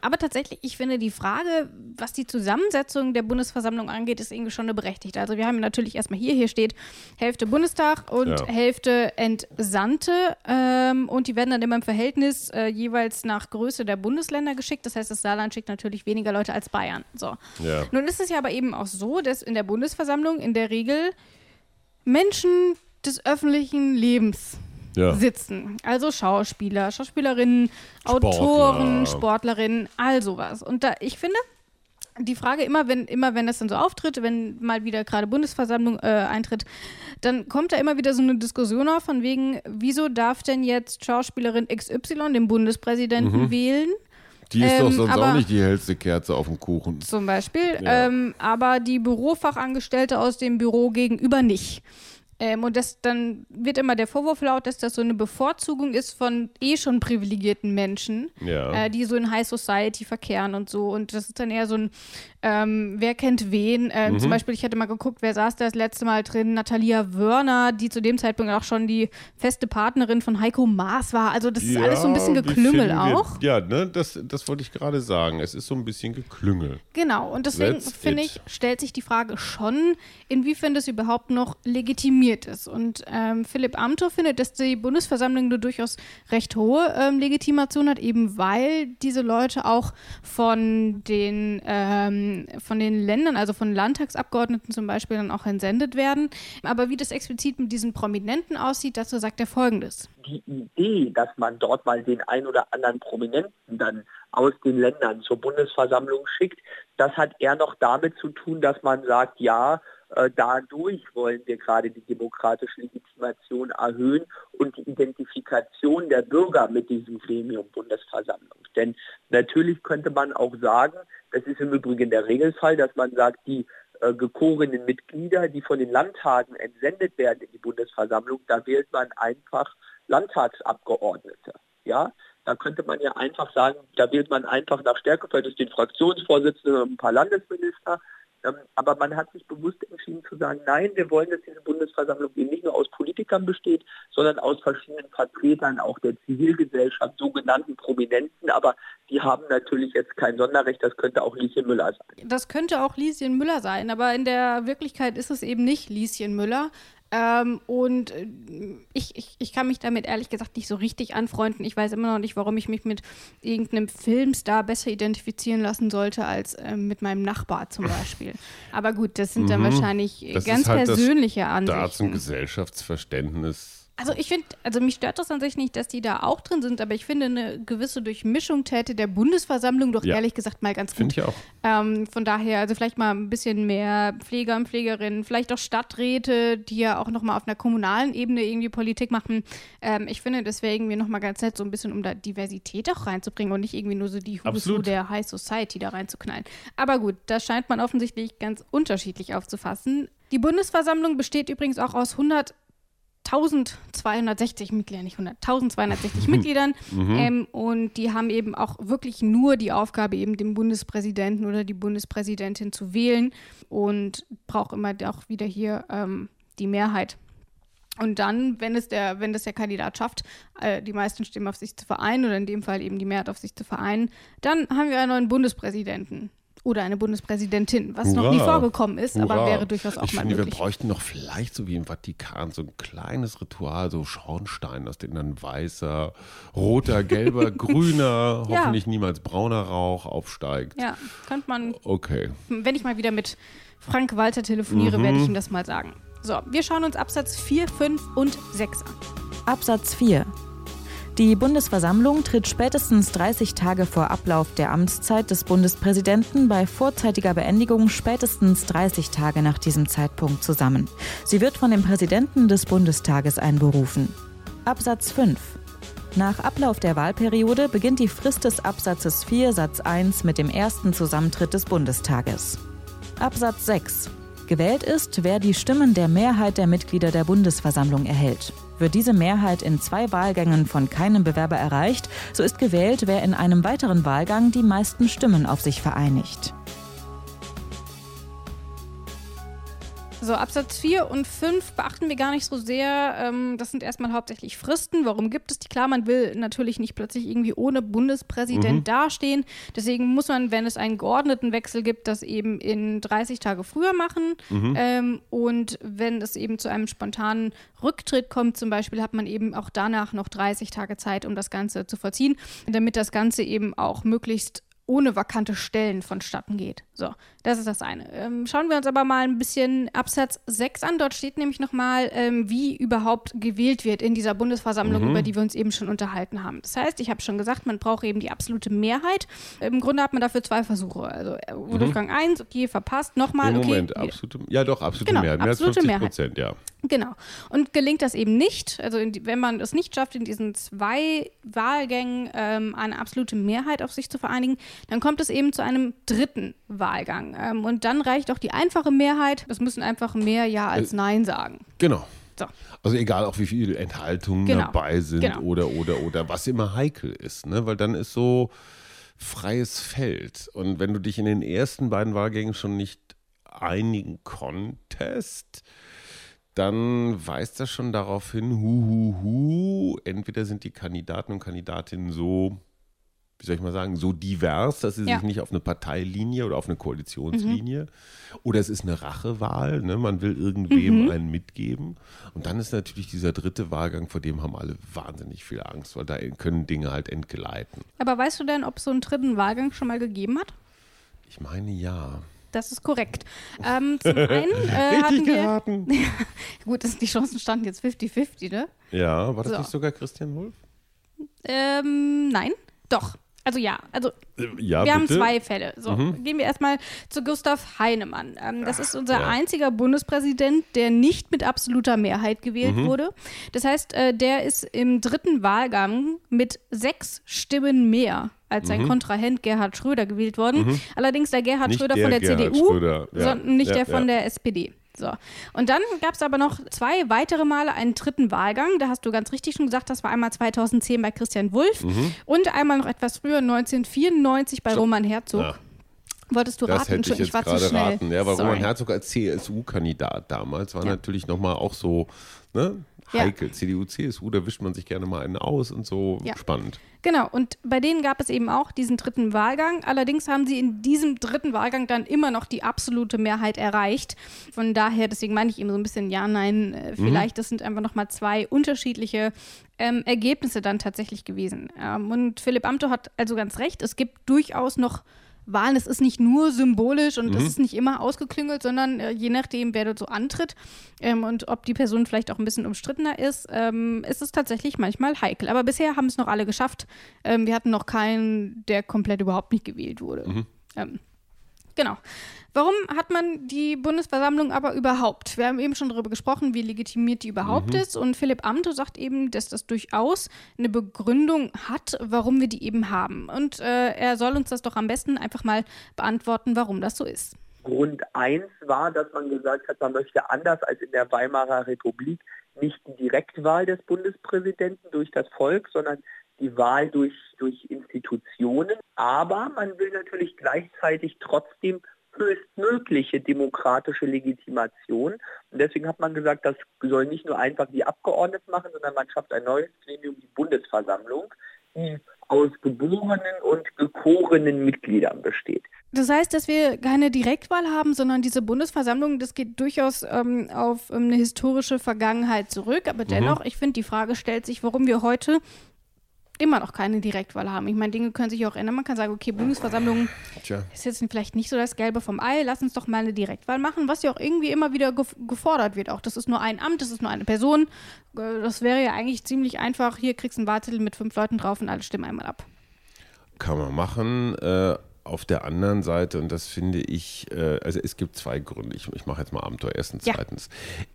Aber tatsächlich, ich finde, die Frage, was die Zusammensetzung der Bundesversammlung angeht, ist irgendwie schon eine berechtigte. Also wir haben natürlich erstmal hier, hier steht Hälfte Bundestag und Ja. Hälfte Entsandte ähm, und die werden dann immer im Verhältnis äh, jeweils nach Größe der Bundesländer geschickt. Das heißt, das Saarland schickt natürlich weniger Leute als Bayern. So. Ja. Nun ist es ja aber eben auch so, dass in der Bundesversammlung in der Regel Menschen des öffentlichen Lebens Ja. sitzen. Also Schauspieler, Schauspielerinnen, Autoren, Sportlerinnen, all sowas. Und da, ich finde, die Frage immer, wenn, immer wenn das dann so auftritt, wenn mal wieder gerade Bundesversammlung äh, eintritt, dann kommt da immer wieder so eine Diskussion auf, von wegen, wieso darf denn jetzt Schauspielerin XY den Bundespräsidenten wählen? Die ist doch Ähm, sonst auch nicht die hellste Kerze auf dem Kuchen. Zum Beispiel, Ja. ähm, aber die Bürofachangestellte aus dem Büro gegenüber nicht. Ähm, und das, dann wird immer der Vorwurf laut, dass das so eine Bevorzugung ist von eh schon privilegierten Menschen, Ja. äh, die so in High Society verkehren und so. Und das ist dann eher so ein, ähm, wer kennt wen. Ähm, Mhm. Zum Beispiel, ich hatte mal geguckt, wer saß da das letzte Mal drin? Natalia Wörner, die zu dem Zeitpunkt auch schon die feste Partnerin von Heiko Maas war. Also das ist alles so ein bisschen Geklüngel auch. Ja, ne, das, das wollte ich gerade sagen. Es ist so ein bisschen Geklüngel. Genau, und deswegen finde ich, stellt sich die Frage schon, inwiefern das überhaupt noch legitimiert ist. Und ähm, Philipp Amthor findet, dass die Bundesversammlung eine durchaus recht hohe ähm, Legitimation hat, eben weil diese Leute auch von den, ähm, von den Ländern, also von Landtagsabgeordneten zum Beispiel, dann auch entsendet werden. Aber wie das explizit mit diesen Prominenten aussieht, dazu sagt er Folgendes. die Idee, dass man dort mal den ein oder anderen Prominenten dann aus den Ländern zur Bundesversammlung schickt, das hat eher noch damit zu tun, dass man sagt, ja, dadurch wollen wir gerade die demokratische Legitimation erhöhen und die Identifikation der Bürger mit diesem Gremium Bundesversammlung. Denn natürlich könnte man auch sagen, das ist im Übrigen der Regelfall, dass man sagt, die äh, gekorenen Mitglieder, die von den Landtagen entsendet werden in die Bundesversammlung, da wählt man einfach Landtagsabgeordnete. Ja, da könnte man ja einfach sagen, da wählt man einfach nach Stärke, vielleicht ist den Fraktionsvorsitzenden und ein paar Landesminister. Ähm, aber man hat sich bewusst entschieden zu sagen, nein, wir wollen, dass diese Bundesversammlung eben nicht nur aus Politikern besteht, sondern aus verschiedenen Vertretern auch der Zivilgesellschaft, sogenannten Prominenten. Aber die haben natürlich jetzt kein Sonderrecht, das könnte auch Lieschen Müller sein. Das könnte auch Lieschen Müller sein, aber in der Wirklichkeit ist es eben nicht Lieschen Müller. Ähm, und äh, ich, ich, ich kann mich damit ehrlich gesagt nicht so richtig anfreunden. Ich weiß immer noch nicht, warum ich mich mit irgendeinem Filmstar besser identifizieren lassen sollte als ähm, mit meinem Nachbar zum Beispiel. Aber gut, das sind dann wahrscheinlich äh, Mhm. Das ganz halt persönliche das Staats- und Ansichten. Gesellschaftsverständnis. Also ich finde, also mich stört das an sich nicht, dass die da auch drin sind, aber ich finde, eine gewisse Durchmischung täte der Bundesversammlung doch Ja. ehrlich gesagt mal ganz gut. Finde ich auch. Ähm, von daher, also vielleicht mal ein bisschen mehr Pfleger und Pflegerinnen, vielleicht auch Stadträte, die ja auch nochmal auf einer kommunalen Ebene irgendwie Politik machen. Ähm, ich finde, das wäre irgendwie nochmal ganz nett, so ein bisschen um da Diversität auch reinzubringen und nicht irgendwie nur so die Absolut. der High Society da reinzuknallen. Aber gut, das scheint man offensichtlich ganz unterschiedlich aufzufassen. Die Bundesversammlung besteht übrigens auch aus 100 1260 Mitglieder, nicht 100, 1260 Mitgliedern. Ähm, und die haben eben auch wirklich nur die Aufgabe, eben den Bundespräsidenten oder die Bundespräsidentin zu wählen und braucht immer auch wieder hier ähm, die Mehrheit. Und dann, wenn es der, wenn das der Kandidat schafft, äh, die meisten Stimmen auf sich zu vereinen oder in dem Fall eben die Mehrheit auf sich zu vereinen, dann haben wir einen neuen Bundespräsidenten oder eine Bundespräsidentin, was noch nie Hurra. vorgekommen ist, aber Hurra. wäre durchaus auch ich mal finde, möglich. wir bräuchten noch vielleicht so wie im Vatikan so ein kleines Ritual, so Schornstein, aus dem dann weißer, roter, gelber, grüner, Ja. hoffentlich niemals brauner Rauch aufsteigt. Ja, könnte man Okay. wenn ich mal wieder mit Frank Walter telefoniere, Mhm. werde ich ihm das mal sagen. So, wir schauen uns Absatz 4, 5 und 6 an. Absatz 4. Die Bundesversammlung tritt spätestens 30 Tage vor Ablauf der Amtszeit des Bundespräsidenten bei vorzeitiger Beendigung spätestens 30 Tage nach diesem Zeitpunkt zusammen. Sie wird von dem Präsidenten des Bundestages einberufen. Absatz 5. Nach Ablauf der Wahlperiode beginnt die Frist des Absatzes 4 Satz 1 mit dem ersten Zusammentritt des Bundestages. Absatz 6. Gewählt ist, wer die Stimmen der Mehrheit der Mitglieder der Bundesversammlung erhält. Wird diese Mehrheit in zwei Wahlgängen von keinem Bewerber erreicht, so ist gewählt, wer in einem weiteren Wahlgang die meisten Stimmen auf sich vereinigt. So, Absatz 4 und 5 beachten wir gar nicht so sehr. Ähm, das sind erstmal hauptsächlich Fristen. Warum gibt es die? Klar, man will natürlich nicht plötzlich irgendwie ohne Bundespräsident dastehen. Deswegen muss man, wenn es einen geordneten Wechsel gibt, das eben in 30 Tage früher machen. Ähm, und wenn es eben zu einem spontanen Rücktritt kommt, zum Beispiel, hat man eben auch danach noch 30 Tage Zeit, um das Ganze zu vollziehen, damit das Ganze eben auch möglichst ohne vakante Stellen vonstatten geht. So, das ist das eine. Ähm, schauen wir uns aber mal ein bisschen Absatz 6 an. Dort steht nämlich nochmal, ähm, wie überhaupt gewählt wird in dieser Bundesversammlung, über die wir uns eben schon unterhalten haben. Das heißt, ich habe schon gesagt, man braucht eben die absolute Mehrheit. Im Grunde hat man dafür zwei Versuche. Also äh, Durchgang 1, okay, verpasst, nochmal, Im okay. Moment, absolute, ja doch, absolute Genau, Mehrheit. Mehr als absolute 50 Mehrheit. Prozent, ja. Genau. Und gelingt das eben nicht, also in die, wenn man es nicht schafft, in diesen zwei Wahlgängen ähm, eine absolute Mehrheit auf sich zu vereinigen, dann kommt es eben zu einem dritten Wahlgang. Ähm, und dann reicht auch die einfache Mehrheit. Es müssen einfach mehr Ja als Nein sagen. Genau. So. Also egal auch wie viele Enthaltungen Genau. dabei sind Genau. oder oder oder was immer heikel ist, ne? Weil dann ist so freies Feld. Und wenn du dich in den ersten beiden Wahlgängen schon nicht einigen konntest, dann weist das schon darauf hin, hu, hu, hu, entweder sind die Kandidaten und Kandidatinnen so, wie soll ich mal sagen, so divers, dass sie Ja. sich nicht auf eine Parteilinie oder auf eine Koalitionslinie oder es ist eine Rachewahl, ne? man will irgendwem einen mitgeben. Und dann ist natürlich dieser dritte Wahlgang, vor dem haben alle wahnsinnig viel Angst, weil da können Dinge halt entgleiten. Aber weißt du denn, ob es so einen dritten Wahlgang schon mal gegeben hat? Ich meine ja. Das ist korrekt. Ähm, zum einen äh, Richtig hatten wir. geraten. Gut, die Chancen standen jetzt 50-50, ne? Ja, war das So. nicht sogar Christian Wulff? Ähm, nein, doch. Also ja, also Äh, Ja, wir haben bitte. zwei Fälle. So, gehen wir erstmal zu Gustav Heinemann. Ähm, das ist unser ja. einziger Bundespräsident, der nicht mit absoluter Mehrheit gewählt Mhm. wurde. Das heißt, äh, der ist im dritten Wahlgang mit sechs Stimmen mehr als sein Kontrahent Gerhard Schröder gewählt worden. Allerdings der Gerhard Mhm. Nicht Schröder der von der Gerhard CDU, Schröder, ja. sondern nicht Ja, der von ja. der SPD. So. Und dann gab es aber noch zwei weitere Male einen dritten Wahlgang. Da hast du ganz richtig schon gesagt, das war einmal 2010 bei Christian Wulff Mhm. und einmal noch etwas früher, 1994 bei Roman Herzog. Ja. Wolltest du Das raten? hätte ich jetzt war zu gerade schnell. raten. Ja, weil Sorry. Roman Herzog als CSU-Kandidat damals war Ja. natürlich nochmal auch so ne, Ja. heikel. CDU, CSU, da wischt man sich gerne mal einen aus und so. Ja. Spannend. Genau, und bei denen gab es eben auch diesen dritten Wahlgang. Allerdings haben sie in diesem dritten Wahlgang dann immer noch die absolute Mehrheit erreicht. Von daher, deswegen meine ich eben so ein bisschen, ja, nein, äh, vielleicht, das sind einfach nochmal zwei unterschiedliche ähm, Ergebnisse dann tatsächlich gewesen. Ähm, und Philipp Amthor hat also ganz recht, es gibt durchaus noch Wahlen, es ist nicht nur symbolisch und es ist nicht immer ausgeklüngelt, sondern äh, je nachdem, wer dort so antritt ähm, und ob die Person vielleicht auch ein bisschen umstrittener ist, ähm, ist es tatsächlich manchmal heikel. Aber bisher haben es noch alle geschafft. Ähm, wir hatten noch keinen, der komplett überhaupt nicht gewählt wurde. Ähm, genau. Warum hat man die Bundesversammlung aber überhaupt? Wir haben eben schon darüber gesprochen, wie legitimiert die überhaupt ist. Und Philipp Amthor sagt eben, dass das durchaus eine Begründung hat, warum wir die eben haben. Und äh, er soll uns das doch am besten einfach mal beantworten, warum das so ist. Grund 1 war, dass man gesagt hat, man möchte anders als in der Weimarer Republik nicht die Direktwahl des Bundespräsidenten durch das Volk, sondern die Wahl durch, durch Institutionen. Aber man will natürlich gleichzeitig trotzdem höchstmögliche demokratische Legitimation. Und deswegen hat man gesagt, das soll nicht nur einfach die Abgeordneten machen, sondern man schafft ein neues Gremium, die Bundesversammlung, die aus geborenen und gekorenen Mitgliedern besteht. Das heißt, dass wir keine Direktwahl haben, sondern diese Bundesversammlung, das geht durchaus ähm, auf ähm, eine historische Vergangenheit zurück. Aber dennoch, ich finde, die Frage stellt sich, warum wir heute immer noch keine Direktwahl haben. Ich meine, Dinge können sich auch ändern. Man kann sagen, okay, Bundesversammlung Tja. ist jetzt vielleicht nicht so das Gelbe vom Ei, lass uns doch mal eine Direktwahl machen, was ja auch irgendwie immer wieder gef gefordert wird. Auch das ist nur ein Amt, das ist nur eine Person. Äh, Das wäre ja eigentlich ziemlich einfach. Hier kriegst du einen Wahlzettel mit fünf Leuten drauf und alle stimmen einmal ab. Kann man machen. Äh, auf der anderen Seite, und das finde ich, äh, also es gibt zwei Gründe. Ich, ich mache jetzt mal Abenteuer. Erstens, Ja. zweitens.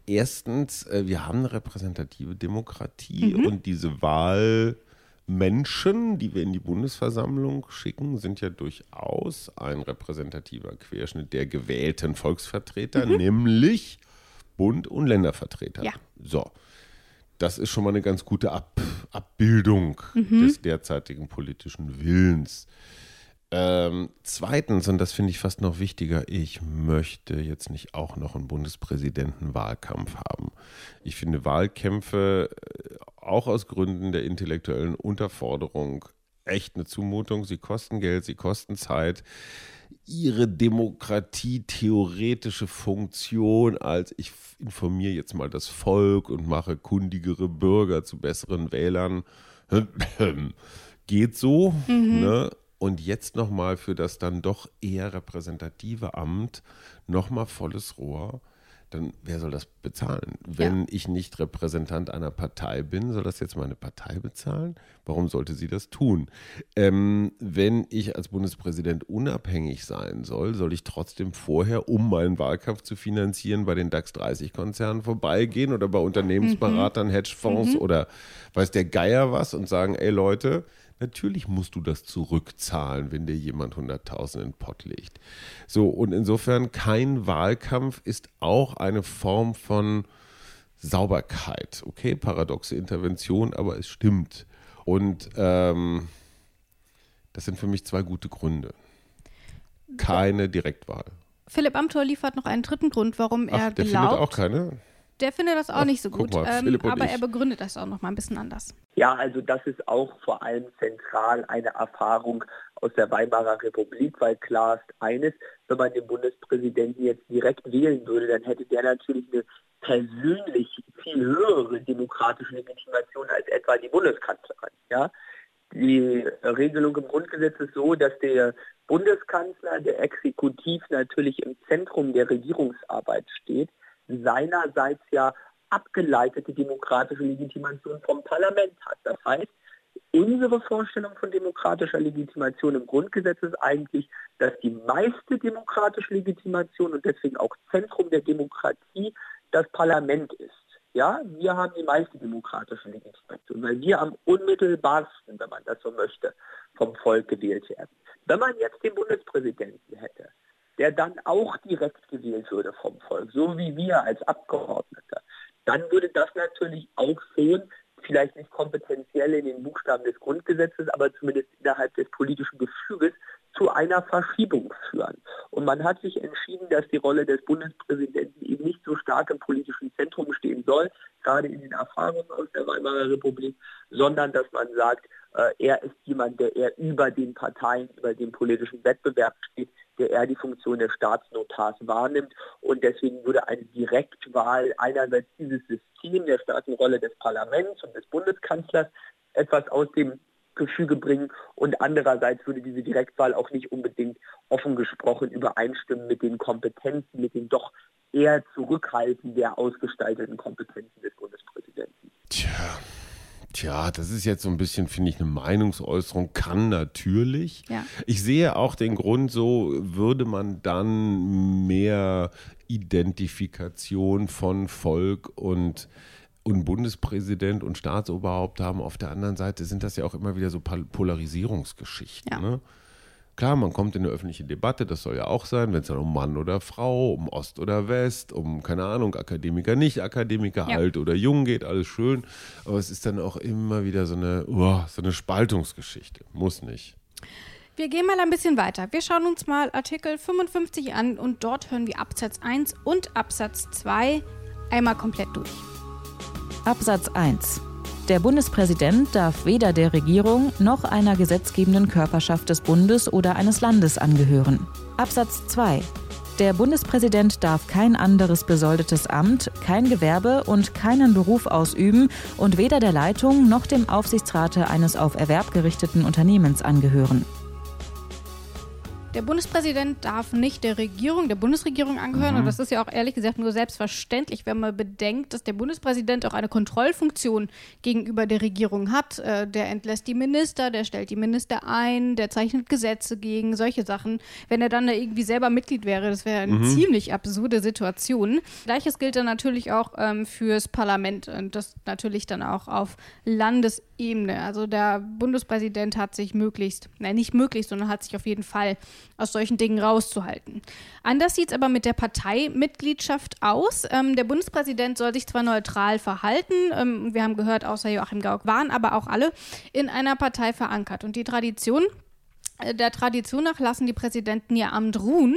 Erstens, äh, wir haben eine repräsentative Demokratie und diese Wahlmenschen, die wir in die Bundesversammlung schicken, sind ja durchaus ein repräsentativer Querschnitt der gewählten Volksvertreter, nämlich Bund- und Ländervertreter. Ja. So. Das ist schon mal eine ganz gute Ab Abbildung des derzeitigen politischen Willens. Ähm, zweitens, und das finde ich fast noch wichtiger, ich möchte jetzt nicht auch noch einen Bundespräsidentenwahlkampf haben. Ich finde Wahlkämpfe äh, auch aus Gründen der intellektuellen Unterforderung echt eine Zumutung. Sie kosten Geld, sie kosten Zeit. Ihre demokratietheoretische Funktion als ich informiere jetzt mal das Volk und mache kundigere Bürger zu besseren Wählern geht so. Ne? Und jetzt nochmal für das dann doch eher repräsentative Amt nochmal volles Rohr. Dann wer soll das bezahlen? Wenn ich nicht Repräsentant einer Partei bin, soll das jetzt meine Partei bezahlen? Warum sollte sie das tun? Ähm, wenn ich als Bundespräsident unabhängig sein soll, soll ich trotzdem vorher, um meinen Wahlkampf zu finanzieren, bei den DAX 30-Konzernen vorbeigehen oder bei Unternehmensberatern, Hedgefonds oder weiß der Geier was und sagen, ey Leute, Natürlich musst du das zurückzahlen, wenn dir jemand 100.000 in den Pott legt. So, und insofern kein Wahlkampf ist auch eine Form von Sauberkeit. Okay, paradoxe Intervention, aber es stimmt. Und ähm, das sind für mich zwei gute Gründe. Keine Direktwahl. Philipp Amthor liefert noch einen dritten Grund, warum er Ach, der glaubt. findet auch keine. Der findet das auch Ach, nicht so gut, mal, ähm, aber ich. er begründet das auch noch mal ein bisschen anders. Ja, also das ist auch vor allem zentral eine Erfahrung aus der Weimarer Republik, weil klar ist eines, wenn man den Bundespräsidenten jetzt direkt wählen würde, dann hätte der natürlich eine persönlich viel höhere demokratische Legitimation als etwa die Bundeskanzlerin. Ja? Die Regelung im Grundgesetz ist so, dass der Bundeskanzler, der Exekutiv natürlich im Zentrum der Regierungsarbeit steht, seinerseits ja abgeleitete demokratische Legitimation vom Parlament hat. Das heißt, unsere Vorstellung von demokratischer Legitimation im Grundgesetz ist eigentlich, dass die meiste demokratische Legitimation und deswegen auch Zentrum der Demokratie das Parlament ist. Ja, wir haben die meiste demokratische Legitimation, weil wir am unmittelbarsten, wenn man das so möchte, vom Volk gewählt werden. Wenn man jetzt den Bundespräsidenten hätte, der dann auch direkt gewählt würde vom Volk, so wie wir als Abgeordnete, dann würde das natürlich auch schon, vielleicht nicht kompetenziell in den Buchstaben des Grundgesetzes, aber zumindest innerhalb des politischen Gefüges zu einer Verschiebung führen. Und man hat sich entschieden, dass die Rolle des Bundespräsidenten eben nicht so stark im politischen Zentrum stehen soll, gerade in den Erfahrungen aus der Weimarer Republik, sondern dass man sagt, er ist jemand, der eher über den Parteien, über den politischen Wettbewerb steht, der eher die Funktion des Staatsnotars wahrnimmt. Und deswegen würde eine Direktwahl einerseits dieses System der starken Rolle des Parlaments und des Bundeskanzlers etwas aus dem Gefüge bringen und andererseits würde diese Direktwahl auch nicht unbedingt offen gesprochen übereinstimmen mit den Kompetenzen, mit den doch eher zurückhaltend der ausgestalteten Kompetenzen des Bundespräsidenten. Tja. Tja, das ist jetzt so ein bisschen, finde ich, eine Meinungsäußerung. Kann natürlich. Ja. Ich sehe auch den Grund, so würde man dann mehr Identifikation von Volk und, und Bundespräsident und Staatsoberhaupt haben. Auf der anderen Seite sind das ja auch immer wieder so Pol- Polarisierungsgeschichten. Ja. Ne? Klar, man kommt in eine öffentliche Debatte, das soll ja auch sein, wenn es dann um Mann oder Frau, um Ost oder West, um, keine Ahnung, Akademiker, nicht Akademiker, Ja. alt oder jung geht, alles schön. Aber es ist dann auch immer wieder so eine, uah, so eine Spaltungsgeschichte. Muss nicht. Wir gehen mal ein bisschen weiter. Wir schauen uns mal Artikel 55 an und dort hören wir Absatz 1 und Absatz 2 einmal komplett durch. Absatz 1. Der Bundespräsident darf weder der Regierung noch einer gesetzgebenden Körperschaft des Bundes oder eines Landes angehören. Absatz 2. Der Bundespräsident darf kein anderes besoldetes Amt, kein Gewerbe und keinen Beruf ausüben und weder der Leitung noch dem Aufsichtsrate eines auf Erwerb gerichteten Unternehmens angehören. Der Bundespräsident darf nicht der Regierung, der Bundesregierung angehören. Und das ist ja auch ehrlich gesagt nur selbstverständlich, wenn man bedenkt, dass der Bundespräsident auch eine Kontrollfunktion gegenüber der Regierung hat. Äh, der entlässt die Minister, der stellt die Minister ein, der zeichnet Gesetze gegen, solche Sachen. Wenn er dann da irgendwie selber Mitglied wäre, das wäre eine ziemlich absurde Situation. Gleiches gilt dann natürlich auch ähm, fürs Parlament und das natürlich dann auch auf Landesebene. Also der Bundespräsident hat sich möglichst, nein, nicht möglichst, sondern hat sich auf jeden Fall aus solchen Dingen rauszuhalten. Anders sieht es aber mit der Parteimitgliedschaft aus. Ähm, der Bundespräsident soll sich zwar neutral verhalten, ähm, wir haben gehört, außer Joachim Gauck waren aber auch alle in einer Partei verankert. Und die Tradition, äh, der Tradition nach lassen die Präsidenten ihr Amt ruhen.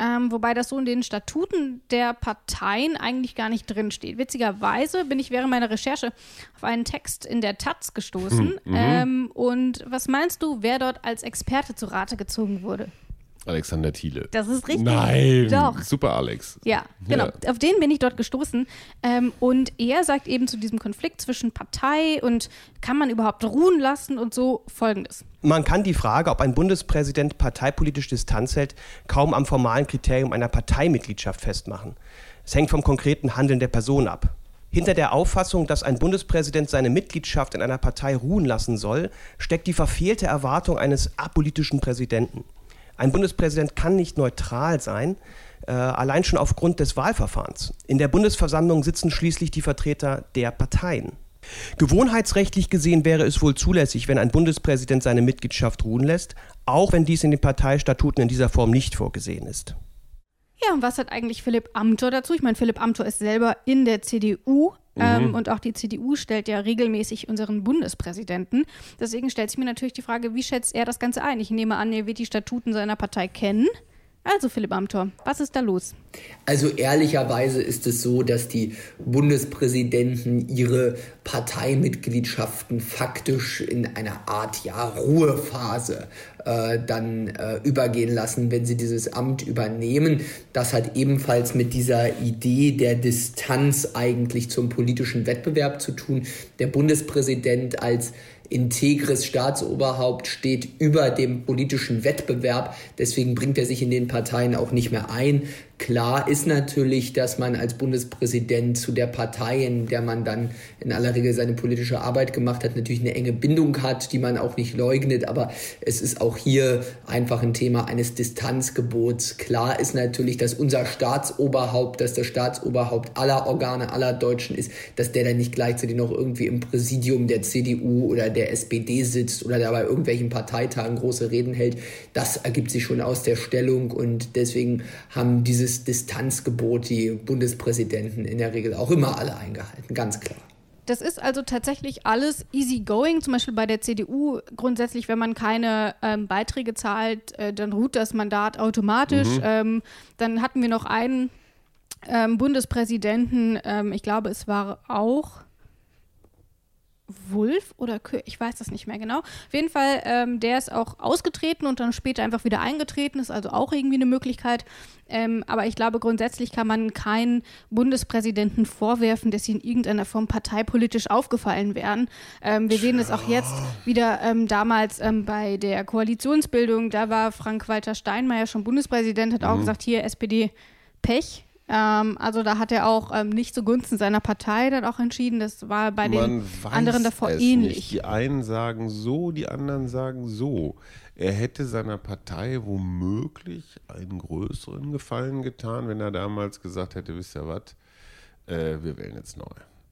Ähm, wobei das so in den Statuten der Parteien eigentlich gar nicht drinsteht. Witzigerweise bin ich während meiner Recherche auf einen Text in der Taz gestoßen. Ähm, und was meinst du, wer dort als Experte zu Rate gezogen wurde? Alexander Thiele. Das ist richtig. Nein, Doch. super Alex. Ja, genau. Auf den bin ich dort gestoßen. Ähm, und er sagt eben zu diesem Konflikt zwischen Partei und kann man überhaupt ruhen lassen und so folgendes. Man kann die Frage, ob ein Bundespräsident parteipolitisch Distanz hält, kaum am formalen Kriterium einer Parteimitgliedschaft festmachen. Es hängt vom konkreten Handeln der Person ab. Hinter der Auffassung, dass ein Bundespräsident seine Mitgliedschaft in einer Partei ruhen lassen soll, steckt die verfehlte Erwartung eines apolitischen Präsidenten. Ein Bundespräsident kann nicht neutral sein, äh, allein schon aufgrund des Wahlverfahrens. In der Bundesversammlung sitzen schließlich die Vertreter der Parteien. Gewohnheitsrechtlich gesehen wäre es wohl zulässig, wenn ein Bundespräsident seine Mitgliedschaft ruhen lässt, auch wenn dies in den Parteistatuten in dieser Form nicht vorgesehen ist. Ja, und was hat eigentlich Philipp Amthor dazu? Ich meine, Philipp Amthor ist selber in der CDU mhm. ähm, und auch die CDU stellt ja regelmäßig unseren Bundespräsidenten. Deswegen stellt sich mir natürlich die Frage, wie schätzt er das Ganze ein? Ich nehme an, er wird die Statuten seiner Partei kennen. Also Philipp Amthor, was ist da los? Also ehrlicherweise ist es so, dass die Bundespräsidenten ihre Parteimitgliedschaften faktisch in einer Art ja, Ruhephase äh, dann äh, übergehen lassen, wenn sie dieses Amt übernehmen. Das hat ebenfalls mit dieser Idee der Distanz eigentlich zum politischen Wettbewerb zu tun. Der Bundespräsident als integres Staatsoberhaupt steht über dem politischen Wettbewerb. Deswegen bringt er sich in den Parteien auch nicht mehr ein. Klar ist natürlich, dass man als Bundespräsident zu der Partei, in der man dann in aller Regel seine politische Arbeit gemacht hat, natürlich eine enge Bindung hat, die man auch nicht leugnet. Aber es ist auch hier einfach ein Thema eines Distanzgebots. Klar ist natürlich, dass unser Staatsoberhaupt, dass das Staatsoberhaupt aller Organe, aller Deutschen ist, dass der dann nicht gleichzeitig noch irgendwie im Präsidium der CDU oder der SPD sitzt oder da bei irgendwelchen Parteitagen große Reden hält. Das ergibt sich schon aus der Stellung und deswegen haben dieses dieses Distanzgebot die Bundespräsidenten in der Regel auch immer alle eingehalten, ganz klar. Das ist also tatsächlich alles easy going. Zum Beispiel bei der CDU grundsätzlich, wenn man keine ähm, Beiträge zahlt, äh, dann ruht das Mandat automatisch. Mhm. Ähm, dann hatten wir noch einen ähm, Bundespräsidenten, ähm, ich glaube, es war auch Wulf oder Kö ich weiß das nicht mehr genau. Auf jeden Fall, ähm, der ist auch ausgetreten und dann später einfach wieder eingetreten, ist also auch irgendwie eine Möglichkeit. Ähm, aber ich glaube, grundsätzlich kann man keinen Bundespräsidenten vorwerfen, dass sie in irgendeiner Form parteipolitisch aufgefallen wären. Ähm, wir sehen es auch jetzt wieder ähm, damals ähm, bei der Koalitionsbildung. Da war Frank-Walter Steinmeier schon Bundespräsident, hat auch mhm. gesagt, hier SPD Pech. Ähm, also da hat er auch ähm, nicht zugunsten seiner Partei dann auch entschieden. Das war bei den anderen davor ähnlich. Nicht. Die einen sagen so, die anderen sagen so. Er hätte seiner Partei womöglich einen größeren Gefallen getan, wenn er damals gesagt hätte, wisst ihr was, äh, wir wählen jetzt neu.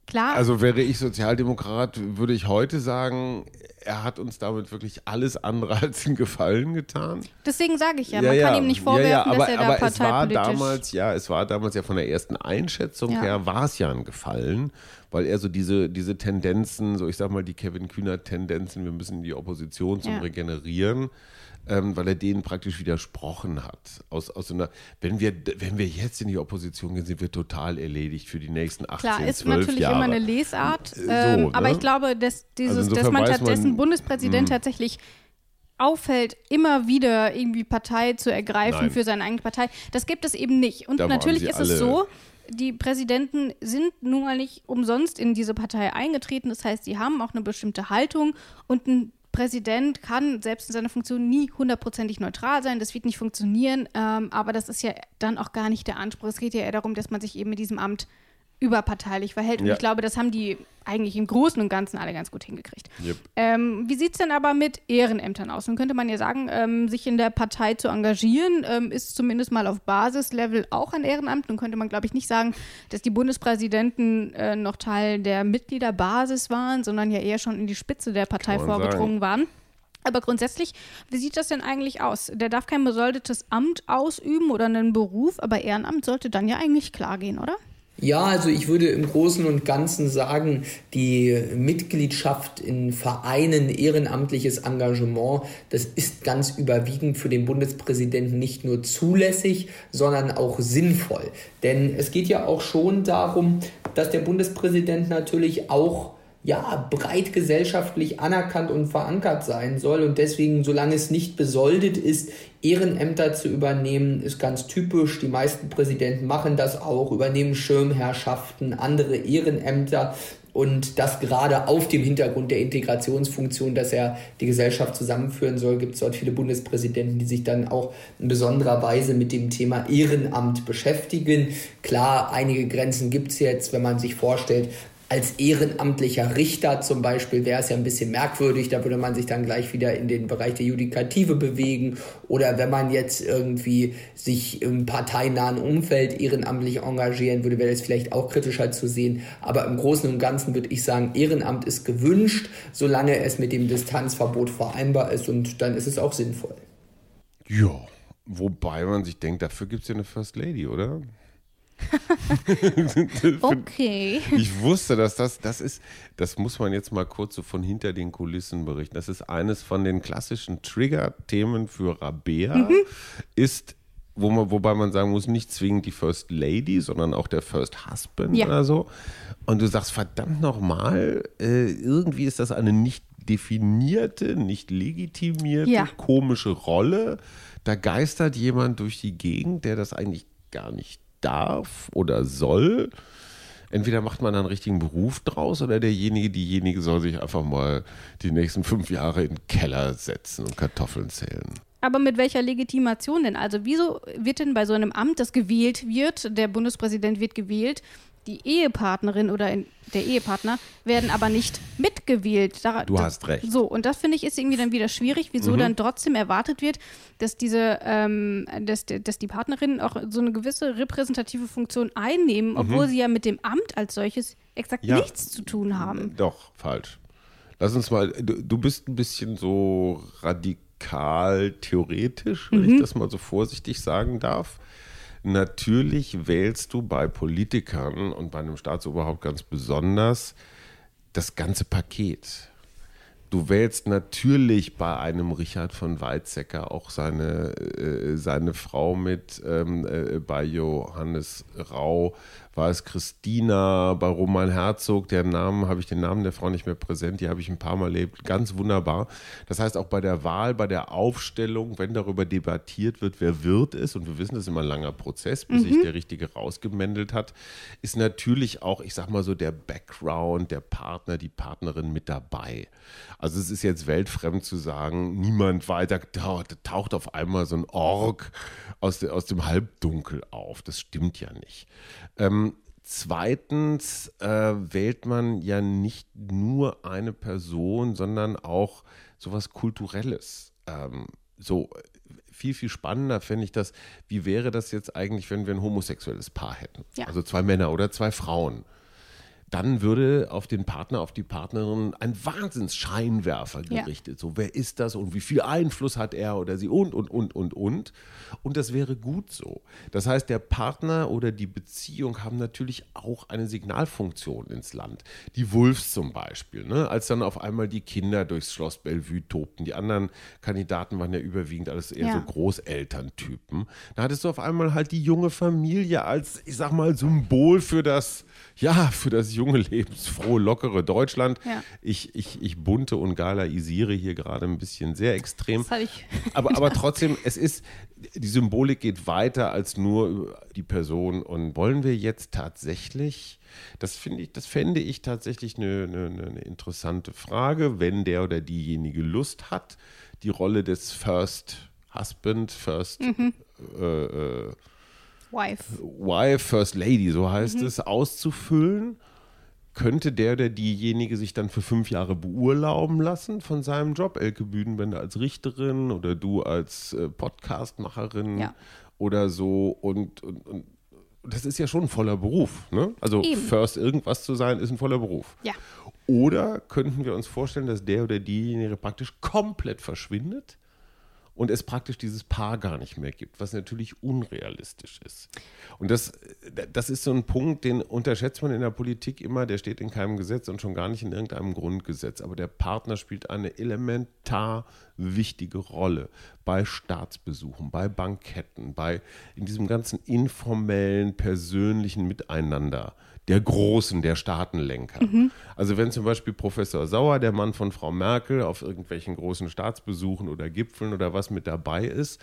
Klar. Also wäre ich Sozialdemokrat, würde ich heute sagen, er hat uns damit wirklich alles andere als einen Gefallen getan. Deswegen sage ich ja, man ja, kann ihm nicht vorwerfen, ja, aber, dass er da aber es war damals, ja, es war damals ja von der ersten Einschätzung her, war es ja ein Gefallen, weil er so diese, diese Tendenzen, so ich sag mal die Kevin Kühner-Tendenzen, wir müssen die Opposition zum Regenerieren, ähm, weil er denen praktisch widersprochen hat. Aus, aus einer, wenn, wir, wenn wir jetzt in die Opposition gehen, sind wir total erledigt für die nächsten 18, Klar, ist natürlich Jahre. immer eine Lesart, äh, ähm, so, aber ne? ich glaube, dass, dieses, also dass man stattdessen Bundespräsident mh. tatsächlich auffällt, immer wieder irgendwie Partei zu ergreifen Nein. für seine eigene Partei. Das gibt es eben nicht. Und da natürlich ist es so, die Präsidenten sind nun mal nicht umsonst in diese Partei eingetreten. Das heißt, sie haben auch eine bestimmte Haltung und ein Präsident kann selbst in seiner Funktion nie hundertprozentig neutral sein. Das wird nicht funktionieren. Ähm, aber das ist ja dann auch gar nicht der Anspruch. Es geht ja eher darum, dass man sich eben mit diesem Amt überparteilich verhält. Und ja. ich glaube, das haben die eigentlich im Großen und Ganzen alle ganz gut hingekriegt. Yep. Ähm, wie sieht es denn aber mit Ehrenämtern aus? Nun könnte man ja sagen, ähm, sich in der Partei zu engagieren, ähm, ist zumindest mal auf Basislevel auch ein Ehrenamt. Nun könnte man, glaube ich, nicht sagen, dass die Bundespräsidenten äh, noch Teil der Mitgliederbasis waren, sondern ja eher schon in die Spitze der Partei vorgedrungen sagen. waren. Aber grundsätzlich, wie sieht das denn eigentlich aus? Der darf kein besoldetes Amt ausüben oder einen Beruf, aber Ehrenamt sollte dann ja eigentlich klar gehen, oder? Ja, also ich würde im Großen und Ganzen sagen, die Mitgliedschaft in Vereinen, ehrenamtliches Engagement, das ist ganz überwiegend für den Bundespräsidenten nicht nur zulässig, sondern auch sinnvoll. Denn es geht ja auch schon darum, dass der Bundespräsident natürlich auch ja, breit gesellschaftlich anerkannt und verankert sein soll. Und deswegen, solange es nicht besoldet ist, Ehrenämter zu übernehmen, ist ganz typisch. Die meisten Präsidenten machen das auch, übernehmen Schirmherrschaften, andere Ehrenämter. Und das gerade auf dem Hintergrund der Integrationsfunktion, dass er die Gesellschaft zusammenführen soll, gibt es dort viele Bundespräsidenten, die sich dann auch in besonderer Weise mit dem Thema Ehrenamt beschäftigen. Klar, einige Grenzen gibt es jetzt, wenn man sich vorstellt, als ehrenamtlicher Richter zum Beispiel wäre es ja ein bisschen merkwürdig, da würde man sich dann gleich wieder in den Bereich der Judikative bewegen. Oder wenn man jetzt irgendwie sich im parteinahen Umfeld ehrenamtlich engagieren würde, wäre das vielleicht auch kritischer zu sehen. Aber im Großen und Ganzen würde ich sagen, Ehrenamt ist gewünscht, solange es mit dem Distanzverbot vereinbar ist und dann ist es auch sinnvoll. Ja, Wobei man sich denkt, dafür gibt es ja eine First Lady, oder? okay. Ich wusste, dass das, das ist, das muss man jetzt mal kurz so von hinter den Kulissen berichten. Das ist eines von den klassischen Trigger-Themen für Rabea, mhm. ist, wo man, wobei man sagen muss, nicht zwingend die First Lady, sondern auch der First Husband ja. oder so. Und du sagst, verdammt nochmal, äh, irgendwie ist das eine nicht definierte, nicht legitimierte, ja. komische Rolle. Da geistert jemand durch die Gegend, der das eigentlich gar nicht darf oder soll. Entweder macht man einen richtigen Beruf draus oder derjenige, diejenige soll sich einfach mal die nächsten fünf Jahre in den Keller setzen und Kartoffeln zählen. Aber mit welcher Legitimation denn? Also wieso wird denn bei so einem Amt, das gewählt wird, der Bundespräsident wird gewählt, die Ehepartnerin oder der Ehepartner werden aber nicht mitgewählt. Da, du hast recht. So, und das finde ich ist irgendwie dann wieder schwierig, wieso mhm. dann trotzdem erwartet wird, dass diese, ähm, dass, dass die Partnerinnen auch so eine gewisse repräsentative Funktion einnehmen, obwohl mhm. sie ja mit dem Amt als solches exakt ja. nichts zu tun haben. Doch, falsch. Lass uns mal, du, du bist ein bisschen so radikal theoretisch, wenn mhm. ich das mal so vorsichtig sagen darf. Natürlich wählst du bei Politikern und bei einem Staatsoberhaupt ganz besonders das ganze Paket. Du wählst natürlich bei einem Richard von Weizsäcker auch seine, äh, seine Frau mit, ähm, äh, bei Johannes Rau war es Christina, bei Roman Herzog, der Namen, habe ich den Namen der Frau nicht mehr präsent, die habe ich ein paar Mal erlebt, ganz wunderbar. Das heißt, auch bei der Wahl, bei der Aufstellung, wenn darüber debattiert wird, wer wird es, und wir wissen, das ist immer ein langer Prozess, bis mhm. sich der Richtige rausgemändelt hat, ist natürlich auch, ich sag mal so, der Background, der Partner, die Partnerin mit dabei. Also es ist jetzt weltfremd zu sagen, niemand weiter taucht auf einmal so ein Org aus, de, aus dem Halbdunkel auf. Das stimmt ja nicht. Ähm, zweitens äh, wählt man ja nicht nur eine Person, sondern auch sowas Kulturelles. Ähm, so viel, viel spannender fände ich das, wie wäre das jetzt eigentlich, wenn wir ein homosexuelles Paar hätten? Ja. Also zwei Männer oder zwei Frauen dann würde auf den Partner, auf die Partnerin ein Wahnsinnsscheinwerfer gerichtet. Ja. So, wer ist das und wie viel Einfluss hat er oder sie und, und, und, und, und. Und das wäre gut so. Das heißt, der Partner oder die Beziehung haben natürlich auch eine Signalfunktion ins Land. Die Wolfs zum Beispiel, ne? als dann auf einmal die Kinder durchs Schloss Bellevue tobten. Die anderen Kandidaten waren ja überwiegend alles eher ja. so Großelterntypen. Da hattest du auf einmal halt die junge Familie als, ich sag mal, Symbol für das ja, für das junge, lebensfrohe, lockere Deutschland. Ja. Ich, ich, ich bunte und galaisiere hier gerade ein bisschen sehr extrem. Das ich. Aber, aber trotzdem, es ist, die Symbolik geht weiter als nur die Person. Und wollen wir jetzt tatsächlich, das finde ich, das fände ich tatsächlich eine, eine, eine interessante Frage, wenn der oder diejenige Lust hat, die Rolle des First Husband, First mhm. äh, äh, Wife. Wife, First Lady, so heißt mhm. es, auszufüllen. Könnte der oder diejenige sich dann für fünf Jahre beurlauben lassen von seinem Job? Elke Bühnenbender als Richterin oder du als äh, Podcastmacherin ja. oder so. Und, und, und, das ist ja schon ein voller Beruf. Ne? Also Eben. First irgendwas zu sein, ist ein voller Beruf. Ja. Oder könnten wir uns vorstellen, dass der oder diejenige praktisch komplett verschwindet? Und es praktisch dieses Paar gar nicht mehr gibt, was natürlich unrealistisch ist. Und das, das ist so ein Punkt, den unterschätzt man in der Politik immer, der steht in keinem Gesetz und schon gar nicht in irgendeinem Grundgesetz. Aber der Partner spielt eine elementar wichtige Rolle bei Staatsbesuchen, bei Banketten, bei in diesem ganzen informellen, persönlichen Miteinander der Großen, der Staatenlenker. Mhm. Also wenn zum Beispiel Professor Sauer, der Mann von Frau Merkel, auf irgendwelchen großen Staatsbesuchen oder Gipfeln oder was mit dabei ist,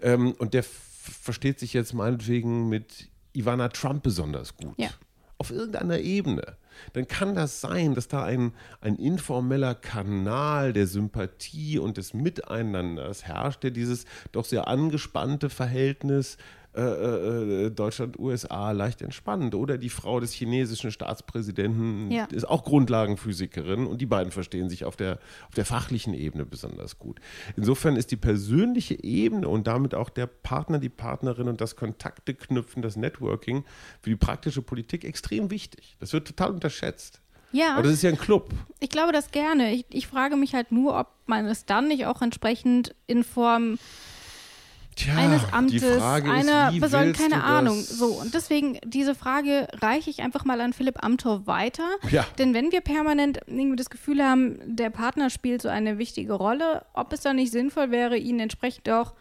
ähm, und der versteht sich jetzt meinetwegen mit Ivana Trump besonders gut. Ja. Auf irgendeiner Ebene. Dann kann das sein, dass da ein, ein informeller Kanal der Sympathie und des Miteinanders herrscht, der dieses doch sehr angespannte Verhältnis äh, äh, äh, Deutschland, USA leicht entspannt. Oder die Frau des chinesischen Staatspräsidenten ja. ist auch Grundlagenphysikerin und die beiden verstehen sich auf der, auf der fachlichen Ebene besonders gut. Insofern ist die persönliche Ebene und damit auch der Partner, die Partnerin und das Kontakte knüpfen, das Networking für die praktische Politik extrem wichtig. Das wird total unterschätzt. Ja. Aber das ist ja ein Club. Ich glaube das gerne. Ich, ich frage mich halt nur, ob man es dann nicht auch entsprechend in Form Tja, eines Amtes, ist, einer wie Person, keine Ahnung. das- So, und deswegen, diese Frage reiche ich einfach mal an Philipp Amthor weiter. Ja. Denn wenn wir permanent irgendwie das Gefühl haben, der Partner spielt so eine wichtige Rolle, ob es dann nicht sinnvoll wäre, ihn entsprechend auch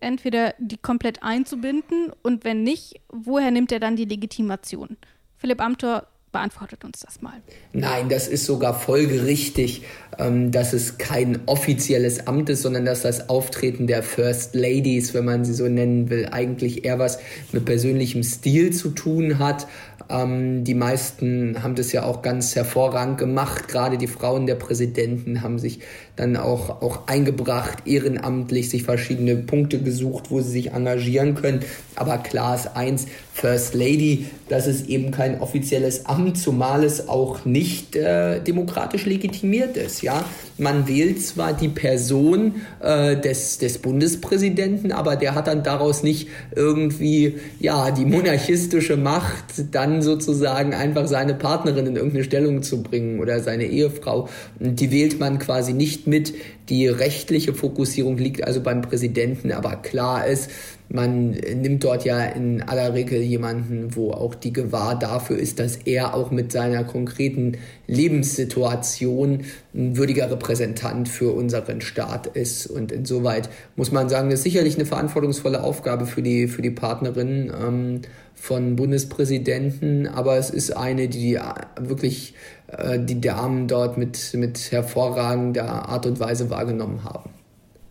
entweder die komplett einzubinden und wenn nicht, woher nimmt er dann die Legitimation? Philipp Amthor beantwortet uns das mal. Nein, das ist sogar folgerichtig, ähm, dass es kein offizielles Amt ist, sondern dass das Auftreten der First Ladies, wenn man sie so nennen will, eigentlich eher was mit persönlichem Stil zu tun hat. Ähm, die meisten haben das ja auch ganz hervorragend gemacht. Gerade die Frauen der Präsidenten haben sich dann auch, auch eingebracht, ehrenamtlich sich verschiedene Punkte gesucht, wo sie sich engagieren können. Aber klar ist eins, First Lady, das ist eben kein offizielles Amt, zumal es auch nicht äh, demokratisch legitimiert ist. Ja? Man wählt zwar die Person äh, des, des Bundespräsidenten, aber der hat dann daraus nicht irgendwie ja, die monarchistische Macht, dann sozusagen einfach seine Partnerin in irgendeine Stellung zu bringen oder seine Ehefrau. Die wählt man quasi nicht mit. Die rechtliche Fokussierung liegt also beim Präsidenten, aber klar ist, man nimmt dort ja in aller Regel jemanden, wo auch die Gewahr dafür ist, dass er auch mit seiner konkreten Lebenssituation ein würdiger Repräsentant für unseren Staat ist. Und insoweit muss man sagen, das ist sicherlich eine verantwortungsvolle Aufgabe für die, für die Partnerin ähm, von Bundespräsidenten, aber es ist eine, die, die wirklich äh, die Damen dort mit, mit hervorragender Art und Weise wahrgenommen haben.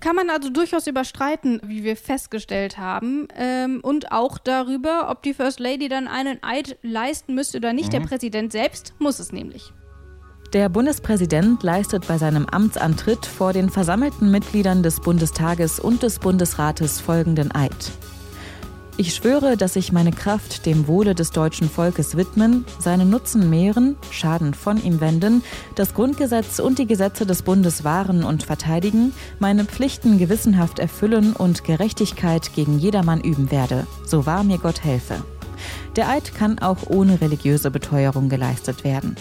Kann man also durchaus überstreiten, wie wir festgestellt haben, ähm, und auch darüber, ob die First Lady dann einen Eid leisten müsste oder nicht. Der Präsident selbst muss es nämlich. Der Bundespräsident leistet bei seinem Amtsantritt vor den versammelten Mitgliedern des Bundestages und des Bundesrates folgenden Eid. Ich schwöre, dass ich meine Kraft dem Wohle des deutschen Volkes widmen, seinen Nutzen mehren, Schaden von ihm wenden, das Grundgesetz und die Gesetze des Bundes wahren und verteidigen, meine Pflichten gewissenhaft erfüllen und Gerechtigkeit gegen jedermann üben werde. So wahr mir Gott helfe. Der Eid kann auch ohne religiöse Beteuerung geleistet werden.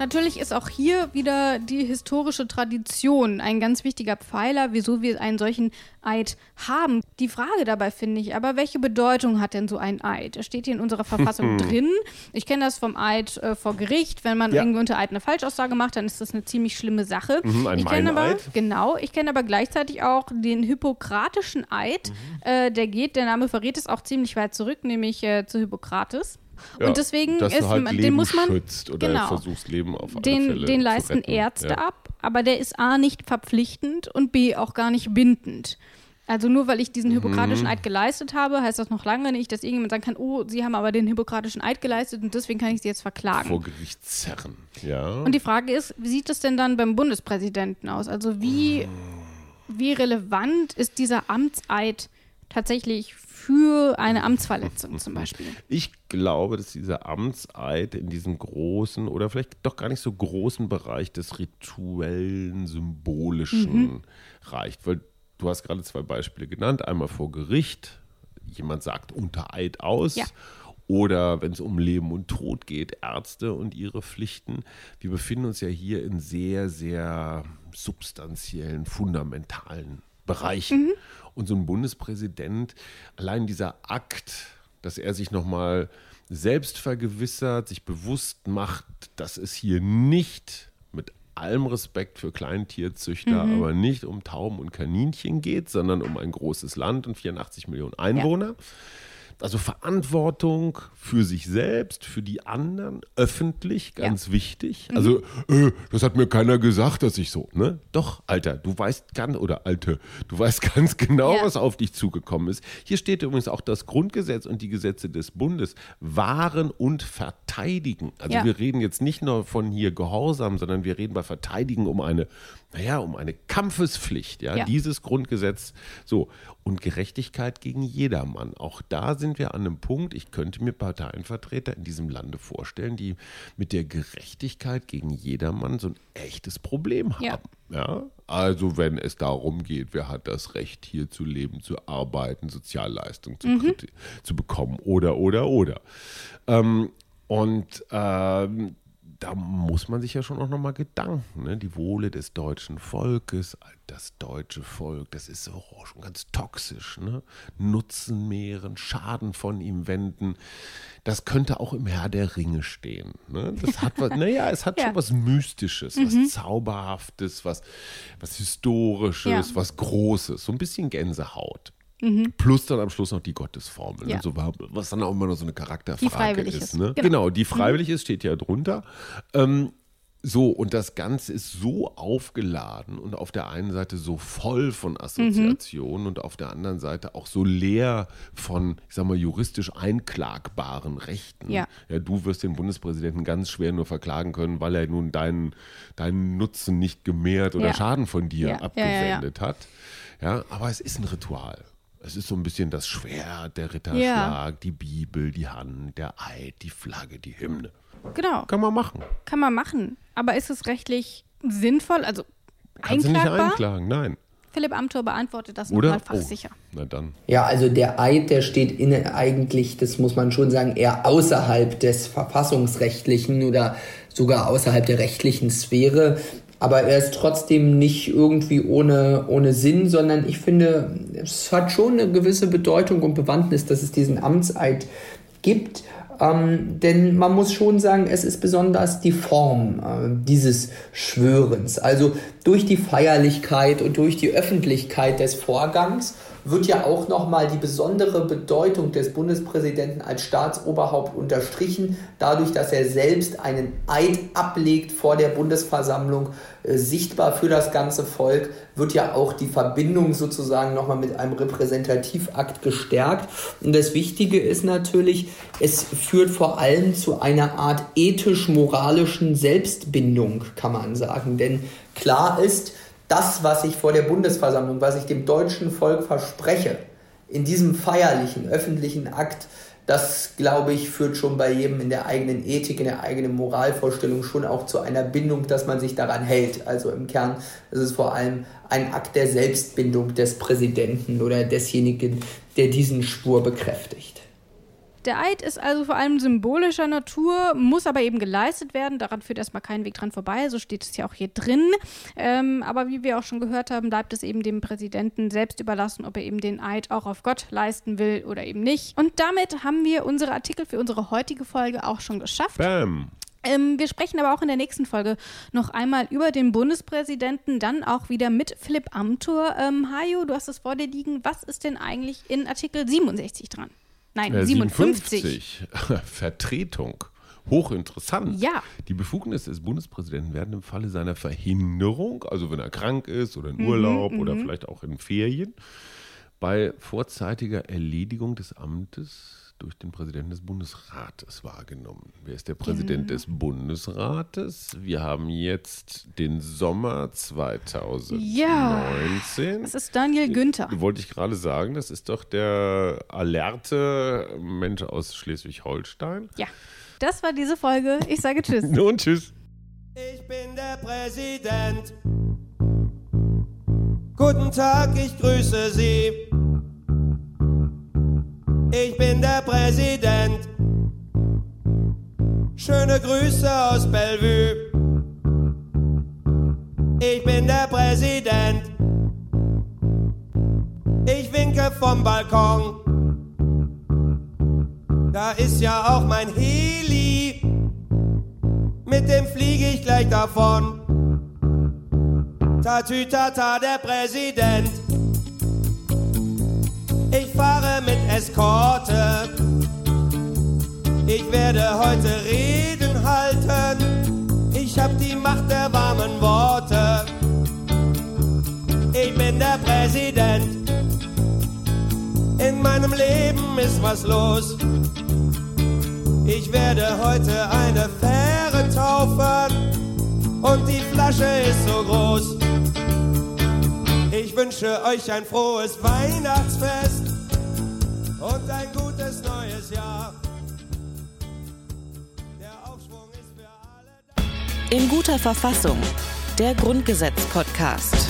Natürlich ist auch hier wieder die historische Tradition ein ganz wichtiger Pfeiler, wieso wir einen solchen Eid haben. Die Frage dabei finde ich aber, welche Bedeutung hat denn so ein Eid? Es steht hier in unserer Verfassung drin. Ich kenne das vom Eid äh, vor Gericht. Wenn man Ja. irgendwie unter Eid eine Falschaussage macht, dann ist das eine ziemlich schlimme Sache. Mhm, ein ich kenne aber, genau, ich kenne aber gleichzeitig auch den hippokratischen Eid. Äh, der geht, der Name verrät es auch ziemlich weit zurück, nämlich äh, zu Hippokrates. Ja, und deswegen dass ist, halt den Leben muss man schützt oder genau, versuchst Leben auf alle den, Fälle den leisten. Ärzte ja. ab, aber der ist A nicht verpflichtend und B auch gar nicht bindend. Also nur weil ich Mhm. diesen hippokratischen Eid geleistet habe, heißt das noch lange nicht, dass irgendjemand sagen kann, oh, Sie haben aber den hippokratischen Eid geleistet und deswegen kann ich Sie jetzt verklagen. Vor Gericht zerren. Ja. Und die Frage ist, wie sieht es denn dann beim Bundespräsidenten aus? Also wie, wie relevant ist dieser Amtseid tatsächlich für eine Amtsverletzung zum Beispiel? Ich glaube, dass dieser Amtseid in diesem großen oder vielleicht doch gar nicht so großen Bereich des rituellen, symbolischen reicht. Weil du hast gerade zwei Beispiele genannt. Einmal vor Gericht, jemand sagt unter Eid aus. Ja. Oder wenn es um Leben und Tod geht, Ärzte und ihre Pflichten. Wir befinden uns ja hier in sehr, sehr substanziellen, fundamentalen Bereichen. Und so ein Bundespräsident, allein dieser Akt, dass er sich nochmal selbst vergewissert, sich bewusst macht, dass es hier nicht mit allem Respekt für Kleintierzüchter, aber nicht um Tauben und Kaninchen geht, sondern um ein großes Land und 84 Millionen Einwohner. Also Verantwortung für sich selbst, für die anderen, öffentlich, ganz wichtig. Also, äh, das hat mir keiner gesagt, dass ich so, ne? Doch, Alter, du weißt ganz, oder Alte, du weißt ganz genau, Ja. was auf dich zugekommen ist. Hier steht übrigens auch das Grundgesetz und die Gesetze des Bundes wahren und verteidigen. Also Ja. wir reden jetzt nicht nur von hier Gehorsam, sondern wir reden bei Verteidigen um eine, naja, um eine Kampfespflicht, ja, Ja. dieses Grundgesetz. So. Und Gerechtigkeit gegen jedermann. Auch da sind wir an einem Punkt, ich könnte mir Parteienvertreter in diesem Lande vorstellen, die mit der Gerechtigkeit gegen jedermann so ein echtes Problem haben. Ja. Ja, also wenn es darum geht, wer hat das Recht, hier zu leben, zu arbeiten, Sozialleistungen zu, kriti- zu bekommen oder, oder, oder. Ähm, und ähm, da muss man sich ja schon auch nochmal Gedanken, ne? die Wohle des deutschen Volkes, das deutsche Volk, das ist so schon ganz toxisch, ne? Nutzen mehren, Schaden von ihm wenden, das könnte auch im Herr der Ringe stehen. Ne? Das hat was, naja, es hat ja. schon was Mystisches, mhm. was Zauberhaftes, was, was Historisches, ja. was Großes, so ein bisschen Gänsehaut. Mhm. Plus dann am Schluss noch die Gottesformel, ne? ja. so, was dann auch immer noch so eine Charakterfrage ist. Ne? Genau. genau. die freiwillig mhm. ist, steht ja drunter. Ähm, so, und das Ganze ist so aufgeladen und auf der einen Seite so voll von Assoziationen mhm. und auf der anderen Seite auch so leer von, ich sag mal, juristisch einklagbaren Rechten. Ja. ja du wirst den Bundespräsidenten ganz schwer nur verklagen können, weil er nun deinen, deinen Nutzen nicht gemehrt oder ja. Schaden von dir ja. abgewendet hat. Ja, aber es ist ein Ritual. Es ist so ein bisschen das Schwert, der Ritterschlag, ja. die Bibel, die Hand, der Eid, die Flagge, die Hymne. Genau. Kann man machen. Kann man machen. Aber ist es rechtlich sinnvoll? Also Kannst einklagbar? du nicht einklagen, nein. Philipp Amthor beantwortet das nochmal fachsicher. Oh, na dann. Ja, also der Eid, der steht in, eigentlich, das muss man schon sagen, eher außerhalb des verfassungsrechtlichen oder sogar außerhalb der rechtlichen Sphäre aber er ist trotzdem nicht irgendwie ohne, ohne Sinn, sondern ich finde, es hat schon eine gewisse Bedeutung und Bewandtnis, dass es diesen Amtseid gibt. Ähm, denn man muss schon sagen, es ist besonders die Form äh, dieses Schwörens. Also durch die Feierlichkeit und durch die Öffentlichkeit des Vorgangs wird ja auch nochmal die besondere Bedeutung des Bundespräsidenten als Staatsoberhaupt unterstrichen, dadurch, dass er selbst einen Eid ablegt vor der Bundesversammlung, äh, sichtbar für das ganze Volk, wird ja auch die Verbindung sozusagen nochmal mit einem Repräsentativakt gestärkt. Und das Wichtige ist natürlich, es führt vor allem zu einer Art ethisch-moralischen Selbstbindung, kann man sagen. Denn klar ist, das, was ich vor der Bundesversammlung, was ich dem deutschen Volk verspreche, in diesem feierlichen, öffentlichen Akt, das, glaube ich, führt schon bei jedem in der eigenen Ethik, in der eigenen Moralvorstellung schon auch zu einer Bindung, dass man sich daran hält. Also im Kern ist es vor allem ein Akt der Selbstbindung des Präsidenten oder desjenigen, der diesen Spur bekräftigt. Der Eid ist also vor allem symbolischer Natur, muss aber eben geleistet werden. Daran führt erstmal kein Weg dran vorbei. So steht es ja auch hier drin. Ähm, aber wie wir auch schon gehört haben, bleibt es eben dem Präsidenten selbst überlassen, ob er eben den Eid auch auf Gott leisten will oder eben nicht. Und damit haben wir unsere Artikel für unsere heutige Folge auch schon geschafft. Bam. Ähm, wir sprechen aber auch in der nächsten Folge noch einmal über den Bundespräsidenten, dann auch wieder mit Philipp Amthor. Ähm, Hajo, du hast es vor dir liegen. Was ist denn eigentlich in Artikel 67 dran? Nein, äh, 57. 57. Vertretung. Hochinteressant. Ja. Die Befugnisse des Bundespräsidenten werden im Falle seiner Verhinderung, also wenn er krank ist oder in mhm, Urlaub mhm, oder vielleicht auch in Ferien, bei vorzeitiger Erledigung des Amtes durch den Präsidenten des Bundesrates wahrgenommen. Wer ist der Präsident genau. des Bundesrates? Wir haben jetzt den Sommer 2019. Ja, das ist Daniel Günther. Wollte ich gerade sagen, das ist doch der alerte Mensch aus Schleswig-Holstein. Ja, das war diese Folge. Ich sage Tschüss. Nun Tschüss. Ich bin der Präsident. Guten Tag, ich grüße Sie. Ich bin der Präsident. Schöne Grüße aus Bellevue. Ich bin der Präsident. Ich winke vom Balkon. Da ist ja auch mein Heli. Mit dem fliege ich gleich davon. Tatütata, der Präsident. Ich fahre mit Eskorte. Ich werde heute Reden halten. Ich hab die Macht der warmen Worte. Ich bin der Präsident. In meinem Leben ist was los. Ich werde heute eine Fähre taufen und die Flasche ist so groß. Ich wünsche euch ein frohes Weihnachtsfest und ein gutes neues Jahr. Der Aufschwung ist für alle. In guter Verfassung. Der Grundgesetz-Podcast.